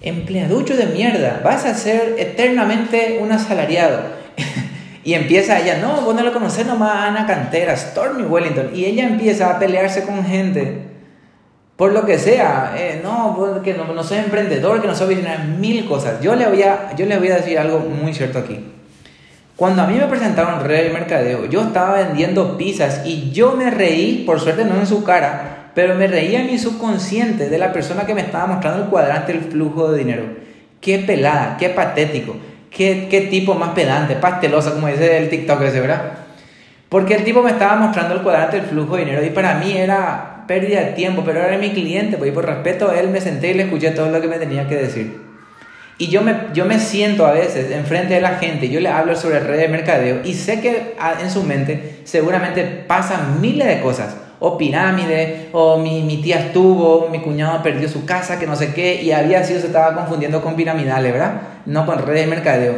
Empleaducho de mierda. Vas a ser eternamente un asalariado. [laughs] y empieza ella, no, vos no lo conoces nomás Ana Cantera, Stormy Wellington. Y ella empieza a pelearse con gente por lo que sea, eh, no, porque no, no, soy emprendedor, que no soy visionario, mil cosas. Yo le, voy a, yo le voy a decir algo muy cierto aquí. Cuando a mí me presentaron Red Mercadeo, yo estaba vendiendo pizzas y yo me reí, por suerte no en su cara, pero me reía en mi subconsciente de la persona que me estaba mostrando el cuadrante del flujo de dinero. Qué pelada, qué patético, qué, qué tipo más pedante, pastelosa, como dice el TikTok ese, ¿verdad? Porque el tipo me estaba mostrando el cuadrante del flujo de dinero y para mí era pérdida de tiempo, pero era mi cliente, pues, y por respeto a él me senté y le escuché todo lo que me tenía que decir. Y yo me, yo me siento a veces enfrente de la gente, yo le hablo sobre redes de mercadeo y sé que ah, en su mente seguramente pasan miles de cosas, o pirámide, o mi, mi tía estuvo, mi cuñado perdió su casa, que no sé qué, y había sido, se estaba confundiendo con piramidales, ¿verdad? No con redes de mercadeo.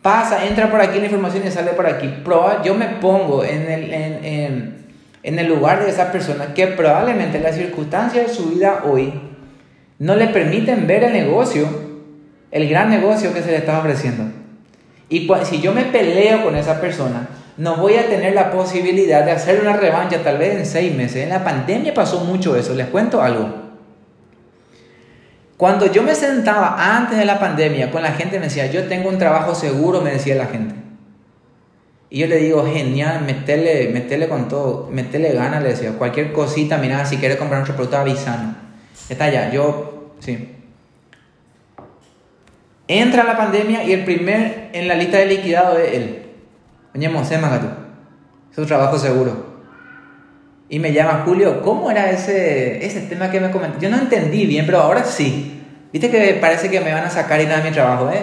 Pasa, entra por aquí la información y sale por aquí. Proba, yo me pongo en el, en, en el lugar de esa persona que probablemente las circunstancias de su vida hoy no le permiten ver el negocio, el gran negocio que se le está ofreciendo. Y si yo me peleo con esa persona, no voy a tener la posibilidad de hacer una revancha tal vez en seis meses. En la pandemia pasó mucho eso. Les cuento algo. Cuando yo me sentaba antes de la pandemia con la gente, me decía, yo tengo un trabajo seguro, me decía la gente. Y yo le digo, genial, metele, metele con todo, metele ganas, le decía, cualquier cosita, mira, si quieres comprar nuestro producto, avísanos. Está ya, yo, sí. Entra la pandemia y el primer en la lista de liquidado es él. Oye, Mosé Magato. Es un trabajo seguro. Y me llama Julio, ¿cómo era ese, ese tema que me comentó? Yo no entendí bien, pero ahora sí. Viste que parece que me van a sacar y nada de mi trabajo, ¿eh?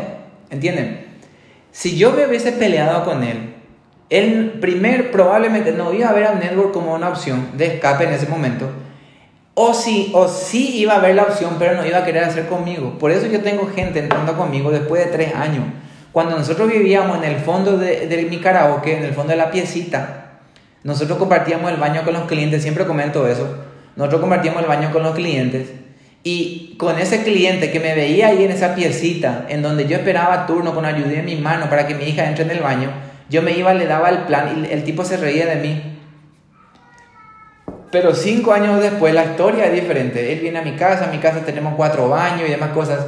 ¿Entienden? Si yo me hubiese peleado con él, él primer probablemente no iba a ver a Network como una opción de escape en ese momento. O sí, o sí iba a ver la opción, pero no iba a querer hacer conmigo. Por eso yo tengo gente entrando conmigo después de tres años. Cuando nosotros vivíamos en el fondo de, de mi karaoke, en el fondo de la piecita, nosotros compartíamos el baño con los clientes, siempre comento eso. Nosotros compartíamos el baño con los clientes. Y con ese cliente que me veía ahí en esa piecita, en donde yo esperaba turno con ayuda en mi mano para que mi hija entre en el baño, yo me iba, le daba el plan y el tipo se reía de mí. Pero cinco años después la historia es diferente. Él viene a mi casa, en mi casa tenemos cuatro baños y demás cosas.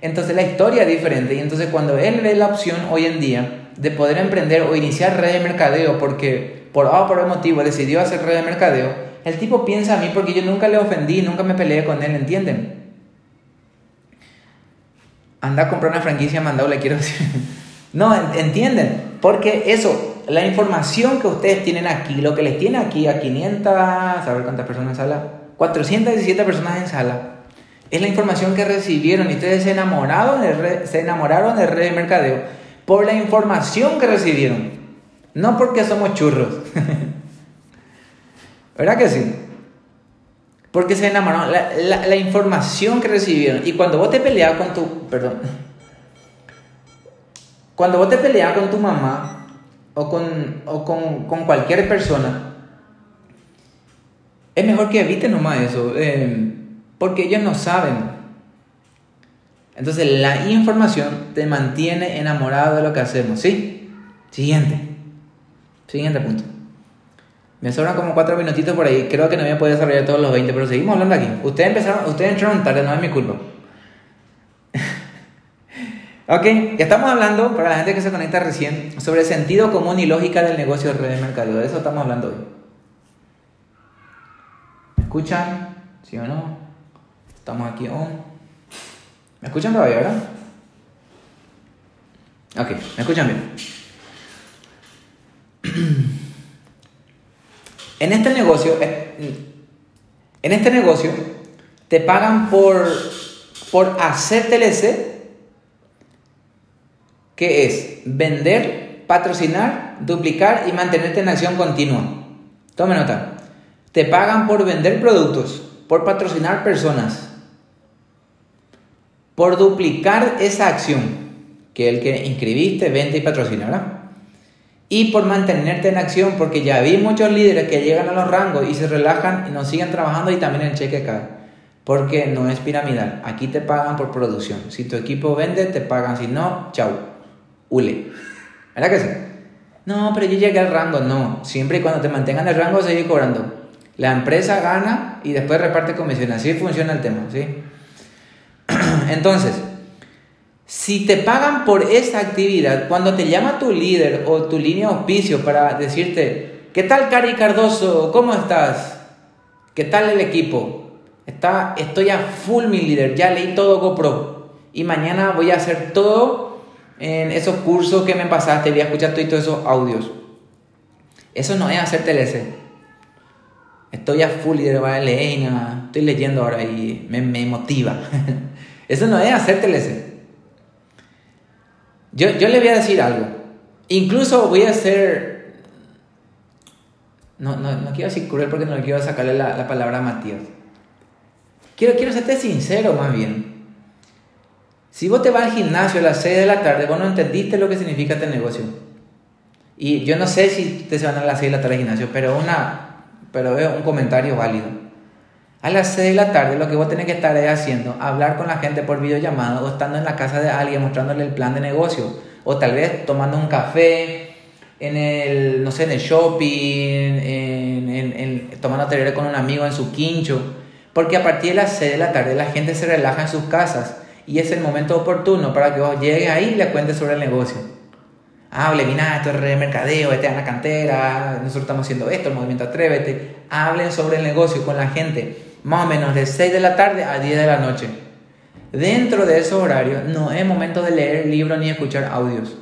Entonces la historia es diferente. Y entonces cuando él ve la opción hoy en día de poder emprender o iniciar red de mercadeo porque por A o por motivo decidió hacer red de mercadeo, el tipo piensa a mí porque yo nunca le ofendí, nunca me peleé con él, ¿entienden? Anda a comprar una franquicia mandado, le quiero decir. [laughs] no, ¿entienden? Porque eso, la información que ustedes tienen aquí, lo que les tiene aquí a 500, a ver cuántas personas en sala, 417 personas en sala, es la información que recibieron y ustedes se enamoraron de, se enamoraron de red de mercadeo por la información que recibieron, no porque somos churros. [laughs] ¿Verdad que sí? Porque se enamoraron, la, la, la, información que recibieron. Y cuando vos te peleas con tu, perdón, cuando vos te peleas con tu mamá, o con, o con, con cualquier persona, es mejor que eviten nomás eso, eh, porque ellos no saben. Entonces la información te mantiene enamorado de lo que hacemos, ¿sí? Siguiente. Siguiente punto. Me sobran como cuatro minutitos por ahí. Creo que no voy a poder desarrollar todos los 20, pero seguimos hablando aquí. Ustedes empezaron, ustedes entraron tarde, no es mi culpa. Ok, estamos hablando, para la gente que se conecta recién, sobre el sentido común y lógica del negocio de red de mercadeo. De eso estamos hablando hoy. ¿Me escuchan? ¿Sí o no? Estamos aquí. ¿Me escuchan todavía, verdad? Ok, ¿me escuchan bien? [clears throat] En este negocio, eh, en este negocio, te pagan por, por hacer TLC que es vender, patrocinar, duplicar y mantenerte en acción continua. Tome nota. Te pagan por vender productos, por patrocinar personas, por duplicar esa acción, que el que inscribiste, vende y patrocina. Y por mantenerte en acción, porque ya vi muchos líderes que llegan a los rangos y se relajan y no siguen trabajando y también el cheque cae. Porque no es piramidal. Aquí te pagan por producción. Si tu equipo vende, te pagan. Si no, chau hule. ¿Verdad que sí? No, pero yo llegué al rango. No, siempre y cuando te mantengan el rango, sigue cobrando. La empresa gana y después reparte comisiones. Así funciona el tema, ¿sí? [clears throat] Entonces, si te pagan por esa actividad, cuando te llama tu líder o tu línea de auspicio para decirte, ¿qué tal Cari Cardoso? ¿Cómo estás? ¿Qué tal el equipo? Está, estoy a full mi líder, ya leí todo GoPro y mañana voy a hacer todo en esos cursos que me pasaste, voy a escuchar todos esos audios. Eso no es hacer TLC. Estoy a full de nada. Estoy leyendo ahora y me, me motiva. [laughs] Eso no es hacer TLC. Yo, yo le voy a decir algo. Incluso voy a hacer... No, no, no quiero decir cruel porque no quiero sacarle la, la palabra Matías. Quiero, quiero serte sincero más bien. Si vos te vas al gimnasio a las 6 de la tarde, vos no entendiste lo que significa este negocio. Y yo no sé si te se van a las 6 de la tarde al gimnasio, pero, una, pero es un comentario válido. A las 6 de la tarde lo que vos tenés que estar haciendo, hablar con la gente por videollamada o estando en la casa de alguien mostrándole el plan de negocio. O tal vez tomando un café en el, no sé, en el shopping, en, en, tomando tereré con un amigo en su quincho. Porque a partir de las 6 de la tarde la gente se relaja en sus casas y es el momento oportuno para que vos llegues ahí y le cuentes sobre el negocio. Hable, mira, esto es de mercadeo, este es la cantera, nosotros estamos haciendo esto, el movimiento Atrévete. Hablen sobre el negocio con la gente, más o menos de 6 de la tarde a 10 de la noche. Dentro de esos horarios no es momento de leer libros ni escuchar audios.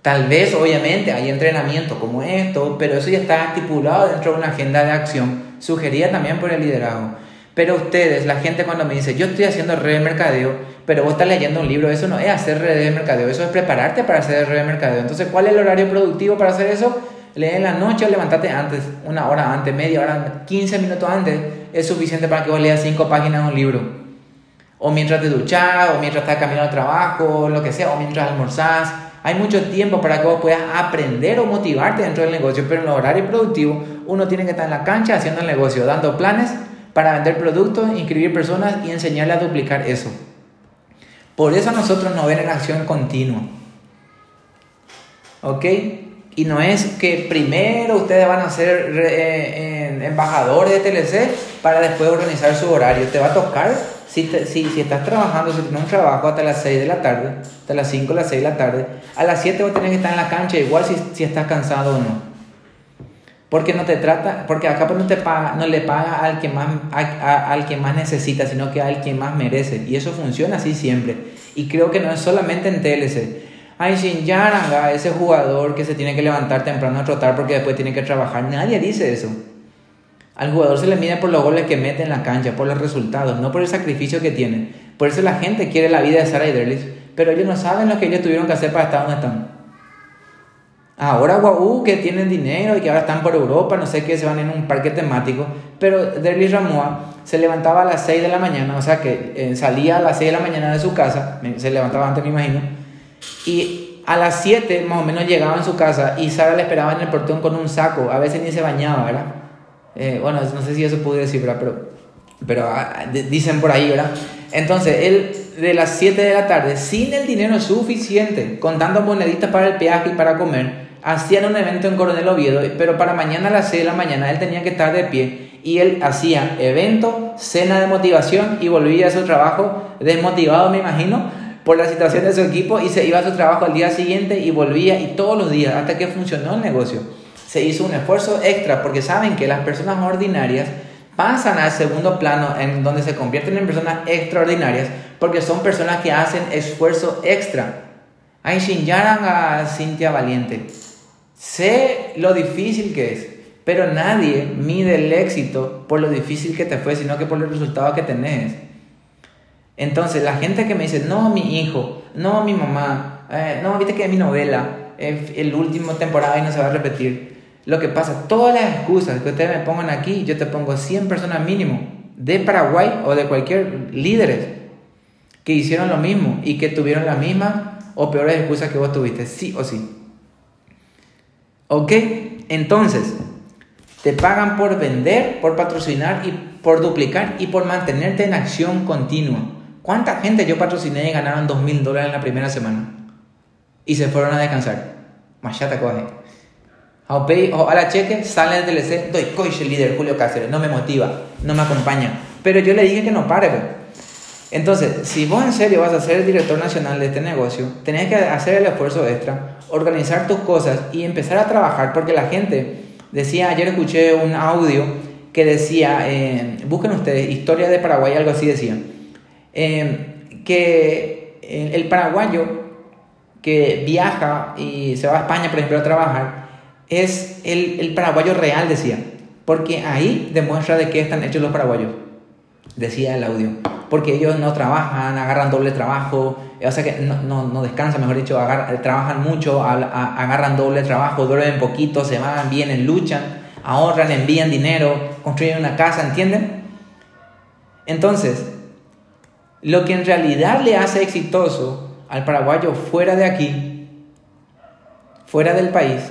Tal vez, obviamente, hay entrenamiento como esto, pero eso ya está estipulado dentro de una agenda de acción, sugerida también por el liderazgo. Pero ustedes, la gente cuando me dice, yo estoy haciendo red de mercadeo, pero vos estás leyendo un libro, eso no es hacer red de mercadeo, eso es prepararte para hacer red de mercadeo. Entonces, ¿cuál es el horario productivo para hacer eso? Lee en la noche o levántate antes, una hora antes, media hora, 15 minutos antes, es suficiente para que vos leas cinco páginas de un libro. O mientras te duchas, o mientras estás caminando al trabajo, lo que sea, o mientras almorzás hay mucho tiempo para que vos puedas aprender o motivarte dentro del negocio, pero en el horario productivo uno tiene que estar en la cancha haciendo el negocio, dando planes para vender productos, inscribir personas y enseñarle a duplicar eso. Por eso nosotros nos ven en acción continua. ¿Ok? Y no es que primero ustedes van a ser eh, embajadores de TLC para después organizar su horario. Te va a tocar si, si, estás trabajando, si tienes un trabajo hasta las 6 de la tarde, hasta las 5 o las 6 de la tarde, a las 7 vas a tener que estar en la cancha, igual si, si estás cansado o no. Porque no te trata, porque acá no, te paga, no le paga al que, más, al que más necesita, sino que al que más merece. Y eso funciona así siempre. Y creo que no es solamente en TLC. Ay, sin Yaranga, ese jugador que se tiene que levantar temprano a trotar porque después tiene que trabajar. Nadie dice eso. Al jugador se le mide por los goles que mete en la cancha, por los resultados, no por el sacrificio que tiene. Por eso la gente quiere la vida de Sarah Derlis, pero ellos no saben lo que ellos tuvieron que hacer para estar donde están. Ahora guau, que tienen dinero y que ahora están por Europa, no sé qué, se van en un parque temático, pero Derlis Ramoa se levantaba a las 6 de la mañana, o sea que eh, salía a las 6 de la mañana de su casa, se levantaba antes me imagino, y a las 7 más o menos llegaba en su casa y Sara le esperaba en el portón con un saco, a veces ni se bañaba, ¿verdad? Eh, bueno, no sé si eso pude decir, pero, pero ah, dicen por ahí, ¿verdad? Entonces, él de las 7 de la tarde, sin el dinero suficiente, contando moneditas para el peaje y para comer, hacían un evento en Coronel Oviedo, pero para mañana a las 6 de la mañana él tenía que estar de pie y él hacía evento, cena de motivación y volvía a su trabajo desmotivado, me imagino, por la situación de su equipo y se iba a su trabajo al día siguiente y volvía y todos los días hasta que funcionó el negocio se hizo un esfuerzo extra porque saben que las personas ordinarias pasan al segundo plano en donde se convierten en personas extraordinarias porque son personas que hacen esfuerzo extra. Ay, Shinyaran a Cintia Valiente. Sé lo difícil que es, pero nadie mide el éxito por lo difícil que te fue, sino que por los resultados que tenés. Entonces, la gente que me dice, no, mi hijo, no, mi mamá, eh, no, viste que es mi novela, el último temporada y no se va a repetir. Lo que pasa, todas las excusas que ustedes me pongan aquí, yo te pongo 100 personas mínimo de Paraguay o de cualquier líderes que hicieron lo mismo y que tuvieron las mismas o peores excusas que vos tuviste, sí o sí. ¿Ok? Entonces, te pagan por vender, por patrocinar y por duplicar y por mantenerte en acción continua. ¿Cuánta gente yo patrociné y ganaron 2 mil dólares en la primera semana? Y se fueron a descansar. Machata coge a la cheque, sale del TLC, doy coche líder Julio Cáceres, no me motiva, no me acompaña. Pero yo le dije que no pare. Pues. Entonces, si vos en serio vas a ser el director nacional de este negocio, tenés que hacer el esfuerzo extra, organizar tus cosas y empezar a trabajar, porque la gente decía, ayer escuché un audio que decía, eh, busquen ustedes, historia de Paraguay, algo así decía, eh, que el paraguayo que viaja y se va a España, por ejemplo, a trabajar, es el, el paraguayo real, decía. Porque ahí demuestra de qué están hechos los paraguayos, decía el audio. Porque ellos no trabajan, agarran doble trabajo, o sea que no, no, no descansan, mejor dicho, trabajan mucho, agarran doble trabajo, duermen poquito, se van, vienen, luchan, ahorran, envían dinero, construyen una casa, ¿entienden? Entonces, Lo que en realidad le hace exitoso al paraguayo fuera de aquí, fuera del país,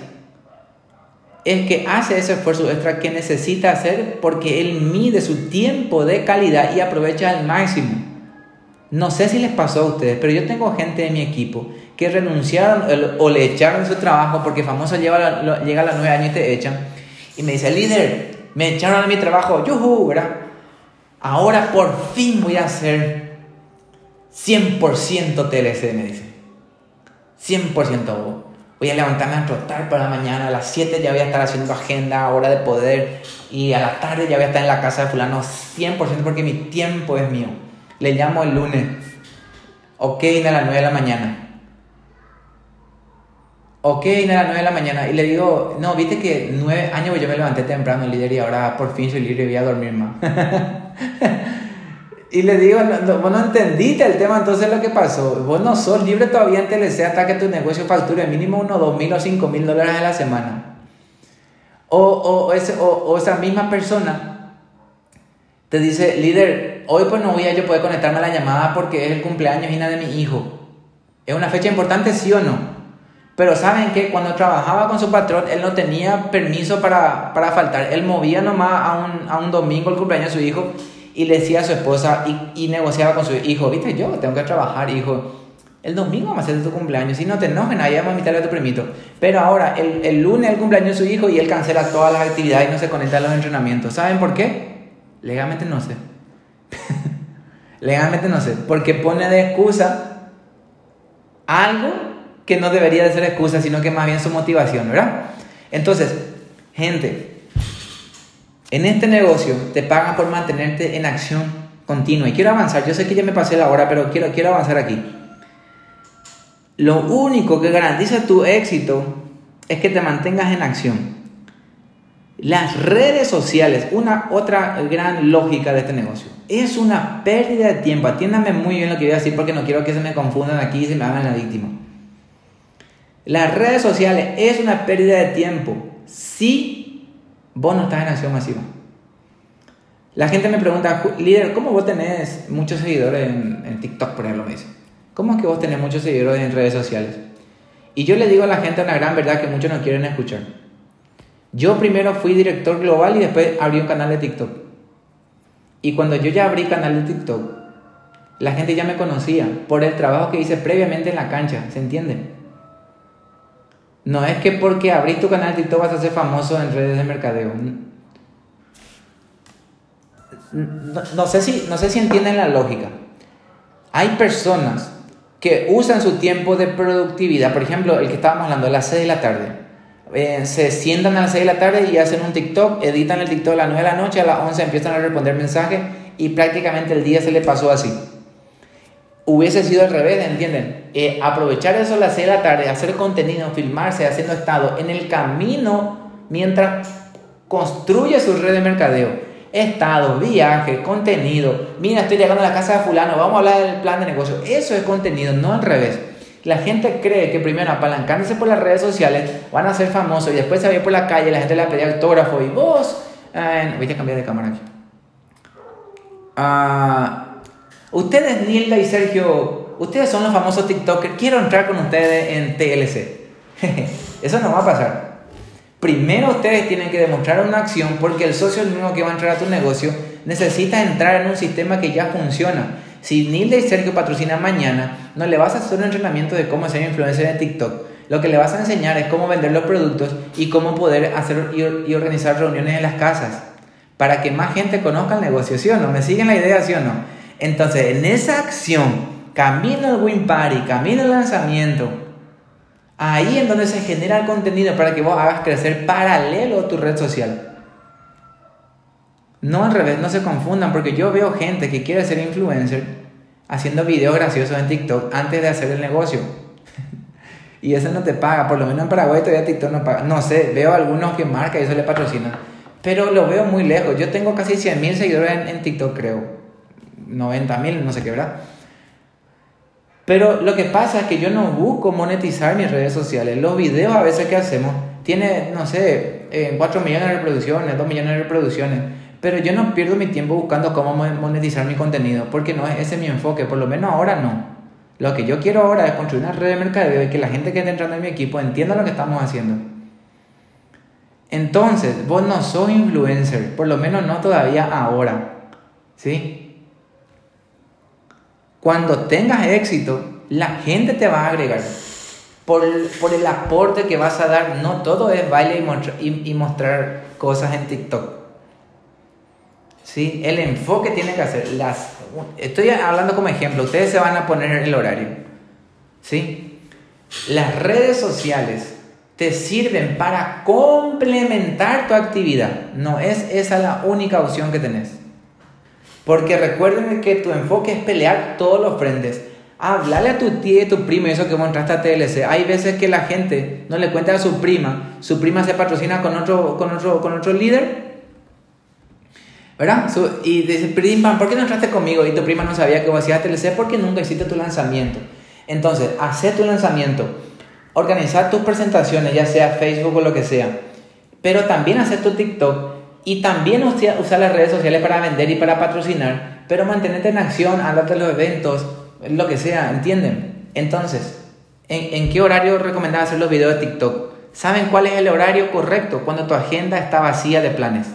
es que hace ese esfuerzo extra que necesita hacer porque él mide su tiempo de calidad y aprovecha al máximo. No sé si les pasó a ustedes, pero yo tengo gente de mi equipo que renunciaron o le echaron su trabajo porque famoso llega a los nueve años y te echan. Y me dice, líder, me echaron a mi trabajo, yuhu, ¿verdad? Ahora por fin voy a hacer 100% TLC, me dice. 100% voy a levantarme a trotar para mañana, a las 7 ya voy a estar haciendo agenda, hora de poder, y a la tarde ya voy a estar en la casa de fulano 100% porque mi tiempo es mío. Le llamo el lunes, ok, a las 9 de la mañana. Ok, a las 9 de la mañana. Y le digo, no, viste que 9 años yo me levanté temprano, líder, y ahora por fin soy libre y voy a dormir más. [laughs] Y le digo, vos no entendiste el tema, entonces lo que pasó, vos no sos libre todavía en TLC hasta que tu negocio facture mínimo unos 2 mil o 5 mil dólares a la semana. O, o, ese, o, esa misma persona te dice, líder, hoy pues no voy a yo poder conectarme a la llamada porque es el cumpleaños de mi hijo. ¿Es una fecha importante, sí o no? Pero saben que cuando trabajaba con su patrón, él no tenía permiso para, para faltar. Él movía nomás a un, a un domingo el cumpleaños de su hijo y le decía a su esposa y, y, negociaba con su hijo, viste, yo tengo que trabajar, hijo. El domingo vamos a hacer tu cumpleaños, si no te enojen, ahí vamos a invitarle a tu primito. Pero ahora, el, el lunes es el cumpleaños de su hijo y él cancela todas las actividades y no se conecta a los entrenamientos. ¿Saben por qué? Legalmente no sé. [laughs] Legalmente no sé. Porque pone de excusa algo que no debería de ser excusa, sino que más bien su motivación, ¿verdad? Entonces, gente, en este negocio te pagan por mantenerte en acción continua. Y quiero avanzar, yo sé que ya me pasé la hora, pero quiero, quiero avanzar aquí. Lo único que garantiza tu éxito es que te mantengas en acción. Las redes sociales, una otra gran lógica de este negocio, es una pérdida de tiempo. Atiéndame muy bien lo que voy a decir porque no quiero que se me confundan aquí y se me hagan la víctima. Las redes sociales es una pérdida de tiempo si Vos no estás en acción masiva. La gente me pregunta, líder, ¿cómo vos tenés muchos seguidores en, TikTok, por ejemplo? Me. ¿Cómo es que vos tenés muchos seguidores en redes sociales? Y yo le digo a la gente una gran verdad que muchos no quieren escuchar. Yo primero fui director global y después abrí un canal de TikTok. Y cuando yo ya abrí canal de TikTok, la gente ya me conocía por el trabajo que hice previamente en la cancha, ¿se entiende? No es que porque abrís tu canal de TikTok vas a ser famoso en redes de mercadeo. No, sé si, no sé si entienden la lógica. Hay personas que usan su tiempo de productividad, por ejemplo, el que estábamos hablando, a las 6 de la tarde. Eh, se sientan a las 6 de la tarde y hacen un TikTok, editan el TikTok a las 9 de la noche, a las 11 empiezan a responder mensajes y prácticamente el día se le pasó así hubiese sido al revés, ¿entienden? Eh, aprovechar eso a 6 de la tarde, hacer contenido, filmarse, haciendo estado en el camino mientras construye su red de mercadeo. Estado, viaje, contenido. Mira, estoy llegando a la casa de fulano, vamos a hablar del plan de negocio. Eso es contenido, no al revés. La gente cree que primero apalancándose por las redes sociales van a ser famosos y después se va a ir por la calle, la gente le va autógrafo y vos... Eh, voy a cambiar de cámara aquí. Ah... Ustedes, Nilda y Sergio, ustedes son los famosos TikTokers. Quiero entrar con ustedes en TLC. [laughs] Eso no va a pasar. Primero ustedes tienen que demostrar una acción porque el socio mismo que va a entrar a tu negocio necesita entrar en un sistema que ya funciona. Si Nilda y Sergio patrocinan mañana, no le vas a hacer un entrenamiento de cómo ser influencer en TikTok. Lo que le vas a enseñar es cómo vender los productos y cómo poder hacer y organizar reuniones en las casas para que más gente conozca el negocio, ¿sí o no? ¿Me siguen la idea, sí o no? Entonces, en esa acción, camino al Win Party, camino al lanzamiento, ahí es donde se genera el contenido para que vos hagas crecer paralelo a tu red social. No al revés, no se confundan, porque yo veo gente que quiere ser influencer haciendo videos graciosos en TikTok antes de hacer el negocio. [laughs] y eso no te paga, por lo menos en Paraguay todavía TikTok no paga. No sé, veo algunos que marca y eso le patrocina. Pero lo veo muy lejos. Yo tengo casi 100 mil seguidores en, en TikTok, creo. 90 mil, no sé qué, ¿verdad? Pero lo que pasa es que yo no busco monetizar mis redes sociales. Los videos a veces que hacemos tiene, no sé, 4 millones de reproducciones, 2 millones de reproducciones. pero yo no pierdo mi tiempo buscando cómo monetizar mi contenido, porque no es ese mi enfoque, por lo menos ahora no. Lo que yo quiero ahora es construir una red de mercadeo y que la gente que está entrando en mi equipo entienda lo que estamos haciendo. Entonces, vos no sos influencer, por lo menos no todavía ahora. ¿Sí? Cuando tengas éxito, la gente te va a agregar. Por, por el aporte que vas a dar, no todo es baile y, mostrar cosas en TikTok. ¿sí? El enfoque tiene que hacer. Las, estoy hablando como ejemplo, ustedes se van a poner el horario. ¿sí? Las redes sociales te sirven para complementar tu actividad. No es esa la única opción que tenés. Porque recuerden que tu enfoque es pelear todos los frentes. Hablarle a tu tía y tu prima, eso que mostraste a TLC. Hay veces que la gente no le cuenta a su prima, su prima se patrocina con otro, con otro, con otro líder ¿verdad? y dice, prima, ¿por qué no entraste conmigo? Y tu prima no sabía que vos hacías TLC porque nunca hiciste tu lanzamiento. Entonces, hacer tu lanzamiento, organizar tus presentaciones, ya sea Facebook o lo que sea, pero también hacer tu TikTok y también usar las redes sociales para vender y para patrocinar, pero mantenerte en acción, andarte a los eventos, lo que sea, ¿entienden? Entonces, ¿en, en qué horario recomendaba hacer los videos de TikTok? ¿Saben cuál es el horario correcto? Cuando tu agenda está vacía de planes.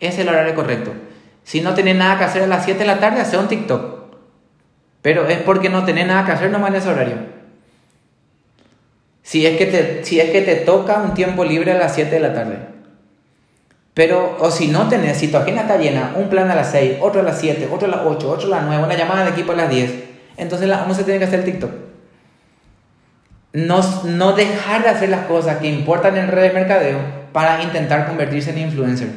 Es el horario correcto. Si no tenés nada que hacer a las 7 de la tarde, hace un TikTok. Pero es porque no tenés nada que hacer nomás en ese horario. Si es que te, si es que te toca un tiempo libre a las 7 de la tarde. Pero, o si no tenés, si tu agenda está llena, un plan a las 6, otro a las 7, otro a las 8, otro a las 9, una llamada de equipo a las 10, entonces uno se tiene que hacer el TikTok. No, no dejar de hacer las cosas que importan en redes de mercadeo para intentar convertirse en influencer.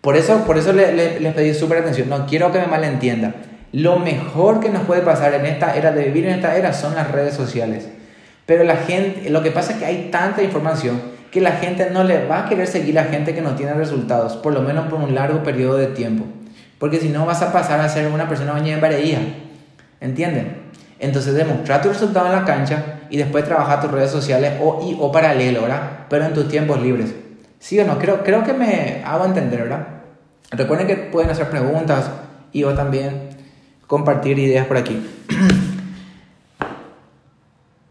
Por eso, por eso les pedí súper atención. No quiero que me malentienda. Lo mejor que nos puede pasar en esta era de vivir en esta era son las redes sociales. Pero la gente, lo que pasa es que hay tanta información que la gente no le va a querer seguir a gente que no tiene resultados, por lo menos por un largo periodo de tiempo. Porque si no vas a pasar a ser una persona bañada en vareía. ¿Entienden? Entonces demostrar tu resultado en la cancha y después trabajar tus redes sociales o, y, o paralelo, ¿verdad? Pero en tus tiempos libres. ¿Sí o no? Creo, creo que me hago entender, ¿verdad? Recuerden que pueden hacer preguntas y o también compartir ideas por aquí. [clears throat]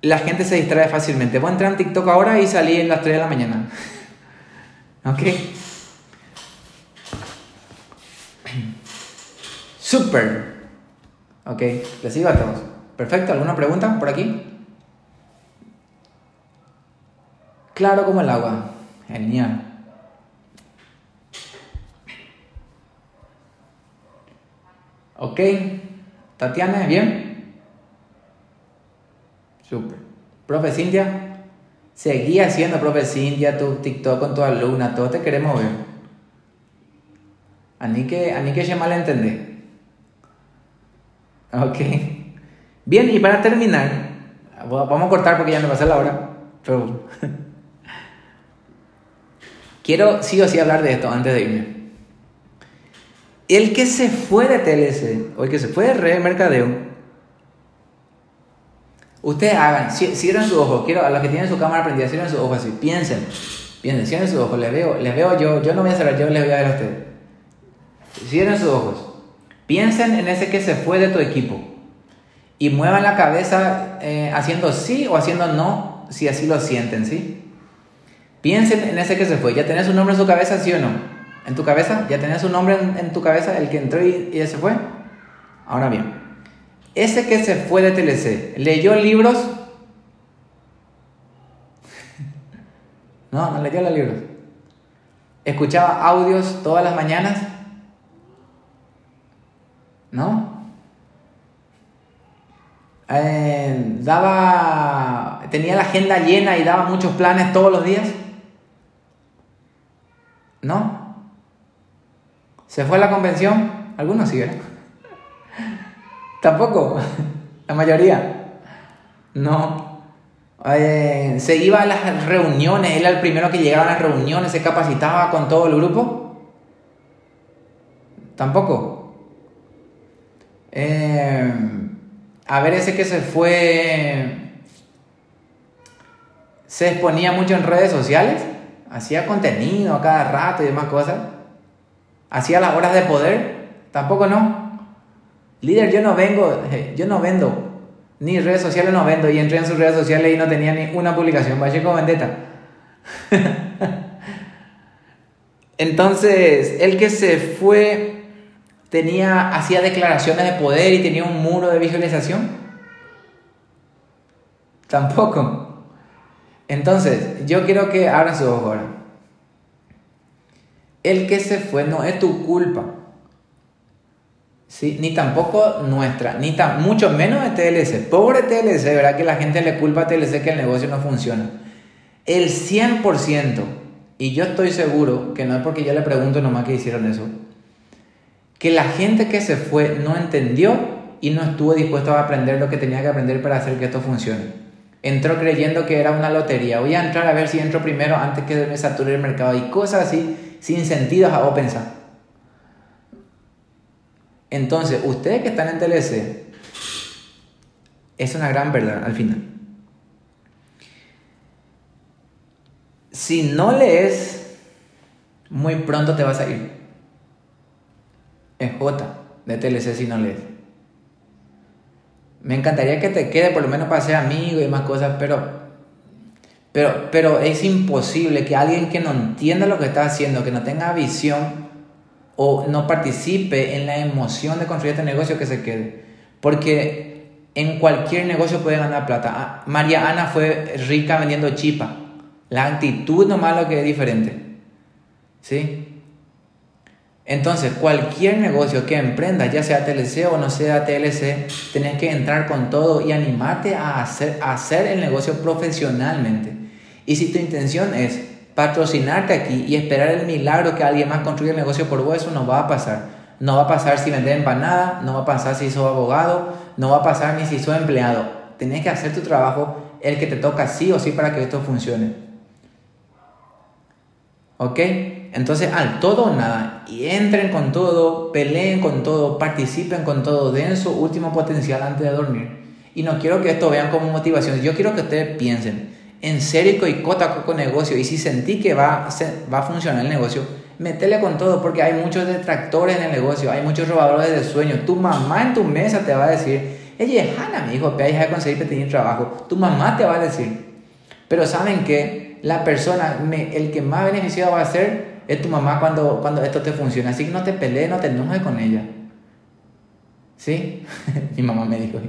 la gente se distrae fácilmente. Voy a entrar en TikTok ahora y salí en las 3 de la mañana. [laughs] ¿Ok? [clears throat] Super. Ok, les a todos. Perfecto, ¿alguna pregunta por aquí? Claro como el agua. Genial. Ok. Tatiana, ¿bien? Super. Profe Cintia, seguí haciendo, profe Cintia, tu TikTok con tu alumna, todos te queremos ver. A ni que, se malentendé. Ok. Bien, y para terminar, vamos a cortar porque ya me pasé la hora, pero [laughs] Quiero sí o sí hablar de esto antes de irme. El que se fue de TLC o el que se fue de Red Mercadeo, ustedes hagan, cierren sus ojos, quiero a los que tienen su cámara prendida, cierren sus ojos así, piensen, piensen, cierren sus ojos, les veo, les veo yo, yo no voy a cerrar, yo les voy a ver a ustedes. Cierren sus ojos, piensen en ese que se fue de tu equipo y muevan la cabeza eh, haciendo sí o haciendo no, si así lo sienten, ¿sí? Piensen en ese que se fue. ¿Ya tenés un nombre en su cabeza, sí o no? ¿En tu cabeza? ¿Ya tenés un nombre en, tu cabeza, el que entró y, y se fue? Ahora bien, ese que se fue de TLC, ¿leyó libros? [laughs] no, no leyó los libros. ¿Escuchaba audios todas las mañanas? ¿No? Eh, daba, tenía la agenda llena y daba muchos planes todos los días. ¿No? ¿Se fue a la convención? Algunos sí, Tampoco. La mayoría. No. Eh, se iba a las reuniones, era el primero que llegaba a las reuniones, se capacitaba con todo el grupo. Tampoco. Eh, a ver, ese que se fue, se exponía mucho en redes sociales hacía contenido a cada rato y demás cosas. ¿Hacía las horas de poder? Tampoco no. Líder, yo no vengo, eh, yo no vendo. Ni redes sociales no vendo. Y entré en sus redes sociales y no tenía ni una publicación. con Vendetta. [laughs] Entonces, el que se fue tenía, hacía declaraciones de poder y tenía un muro de visualización. Tampoco. Entonces, yo quiero que abran su ojos ahora. El que se fue no es tu culpa. ¿Sí? Ni tampoco nuestra, ni tan, mucho menos de TLC. Pobre TLC, ¿verdad? Que la gente le culpa a TLC que el negocio no funciona. El 100%, y yo estoy seguro que no es porque yo le pregunto nomás que hicieron eso, que la gente que se fue no entendió y no estuvo dispuesto a aprender lo que tenía que aprender para hacer que esto funcione. Entró creyendo que era una lotería. Voy a entrar a ver si entro primero antes que me sature el mercado y cosas así sin sentido a pensar. Entonces, ustedes que están en TLC, es una gran verdad al final. Si no lees, muy pronto te vas a ir. Es J de TLC si no lees. Me encantaría que te quede por lo menos para ser amigo y más cosas, pero, pero, pero es imposible que alguien que no entienda lo que está haciendo, que no tenga visión o no participe en la emoción de construir este negocio, que se quede. Porque en cualquier negocio puede ganar plata. Ah, María Ana fue rica vendiendo chipa. La actitud nomás lo que es diferente. ¿Sí? Entonces, cualquier negocio que emprendas, ya sea TLC o no sea TLC, tenés que entrar con todo y animarte a hacer, hacer el negocio profesionalmente. Y si tu intención es patrocinarte aquí y esperar el milagro que alguien más construya el negocio por vos, eso no va a pasar. No va a pasar si vendes empanada, no va a pasar si sos abogado, no va a pasar ni si sos empleado. Tenés que hacer tu trabajo, el que te toca sí o sí para que esto funcione. ¿Ok? Entonces, al todo o nada, y entren con todo, peleen con todo, participen con todo, den su último potencial antes de dormir. Y no quiero que esto vean como motivación, yo quiero que ustedes piensen, en serio y cota con negocio, y si sentí que va, va a funcionar el negocio, metele con todo, porque hay muchos detractores en el negocio, hay muchos robadores de sueños. Tu mamá en tu mesa te va a decir, ella es Hanna, mi hijo, ve a conseguir tener trabajo. Tu mamá te va a decir. Pero saben que la persona, el que más beneficiado va a ser es tu mamá cuando, cuando esto te funciona. Así que no te pelees, no te enojes con ella. ¿Sí? [laughs] Mi mamá me dijo.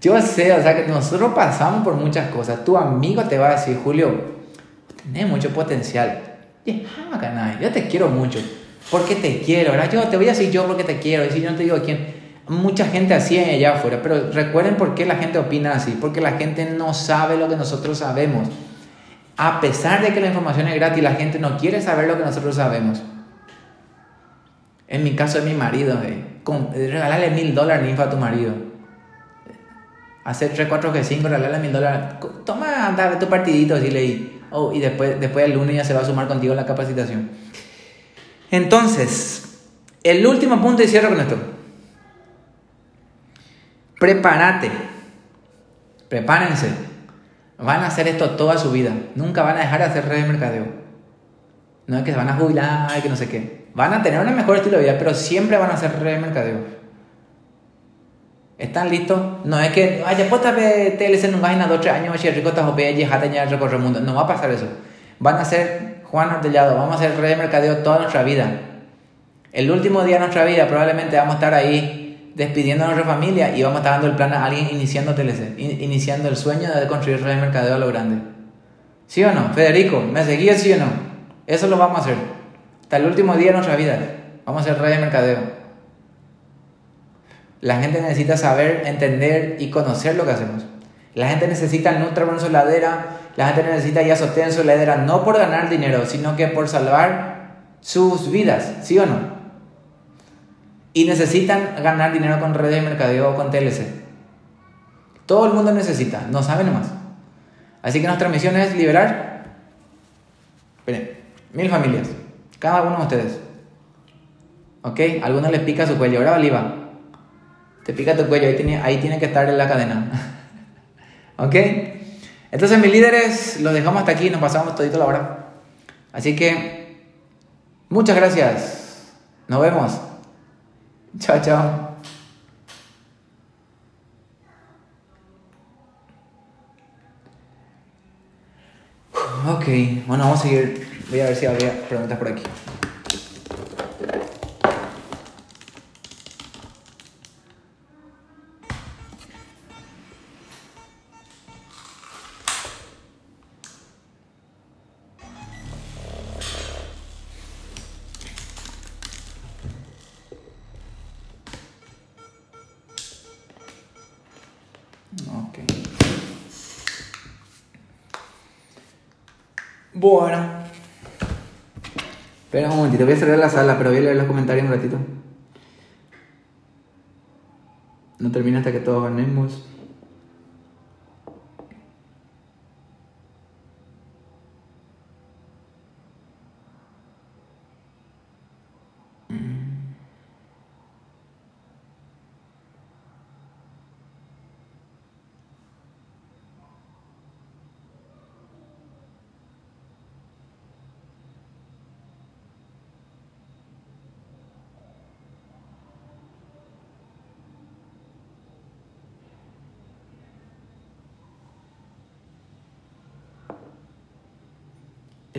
Yo sé, o sea, que nosotros pasamos por muchas cosas. Tu amigo te va a decir, Julio, tenés mucho potencial. Yo te quiero mucho. Porque te quiero, ¿verdad? Yo te voy a decir yo porque te quiero. Y si yo no te digo quién. Mucha gente así allá afuera. Pero recuerden por qué la gente opina así. Porque la gente no sabe lo que nosotros sabemos a pesar de que la información es gratis, la gente no quiere saber lo que nosotros sabemos. En mi caso es mi marido, eh. regalarle mil dólares a tu marido. Hacer 3, 4, G5, regalarle mil dólares. Toma, anda, tu partidito, dile oh, y después, después el lunes ya se va a sumar contigo la capacitación. Entonces, el último punto y cierro con esto. Prepárate. Prepárense Van a hacer esto toda su vida. Nunca van a dejar de hacer redes de mercadeo. No es que se van a jubilar y que no sé qué. Van a tener un mejor estilo de vida, pero siempre van a hacer redes de mercadeo. ¿Están listos? No es que, ay, después te TLC en un página dos, tres años, y rico te jopea y jata ya recorrer el mundo. No va a pasar eso. Van a ser Juan Ortellado, vamos a hacer redes de mercadeo toda nuestra vida. El último día de nuestra vida probablemente vamos a estar ahí despidiendo a nuestra familia y vamos a estar dando el plan a alguien iniciando TLC, iniciando el sueño de construir red de mercadeo a lo grande. ¿Sí o no? Federico, ¿me seguías sí o no? Eso lo vamos a hacer. Hasta el último día de nuestra vida. Vamos a hacer red de mercadeo. La gente necesita saber, entender y conocer lo que hacemos. La gente necesita nutrir en su ladera, la gente necesita ya sostener en su ladera, no por ganar dinero, sino que por salvar sus vidas, ¿sí o no? y necesitan ganar dinero con redes de mercadeo o con TLC. Todo el mundo necesita, no saben más. Así que nuestra misión es liberar mil familias, cada uno de ustedes. ¿Ok? algunos les pica su cuello. Ahora, Oliva, te pica tu cuello, ahí tiene, ahí tiene que estar en la cadena. [laughs] ¿Ok? Entonces, mis líderes, los dejamos hasta aquí, nos pasamos todito la hora. Así que, muchas gracias. Nos vemos. Chao, chao. Ok, bueno, vamos a seguir. Voy a ver si habría preguntas por aquí. Momentito, voy a cerrar la sala, pero voy a leer los comentarios un ratito. No termina hasta que todos ganemos.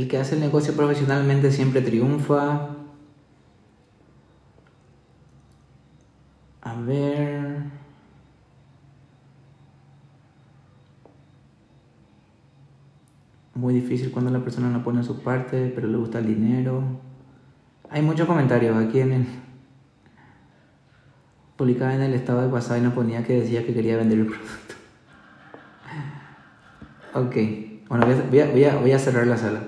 El que hace el negocio profesionalmente siempre triunfa. A ver. Muy difícil cuando la persona no pone su parte, pero le gusta el dinero. Hay muchos comentarios aquí en el. Publicaba en el estado de WhatsApp y no ponía que decía que quería vender el producto. Ok. Bueno, voy a, cerrar la sala.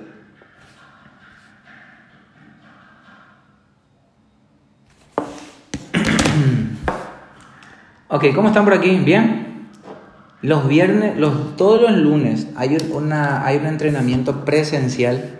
Ok, ¿cómo están por aquí? ¿Bien? Los viernes, los, todos los lunes hay un, una, hay un entrenamiento presencial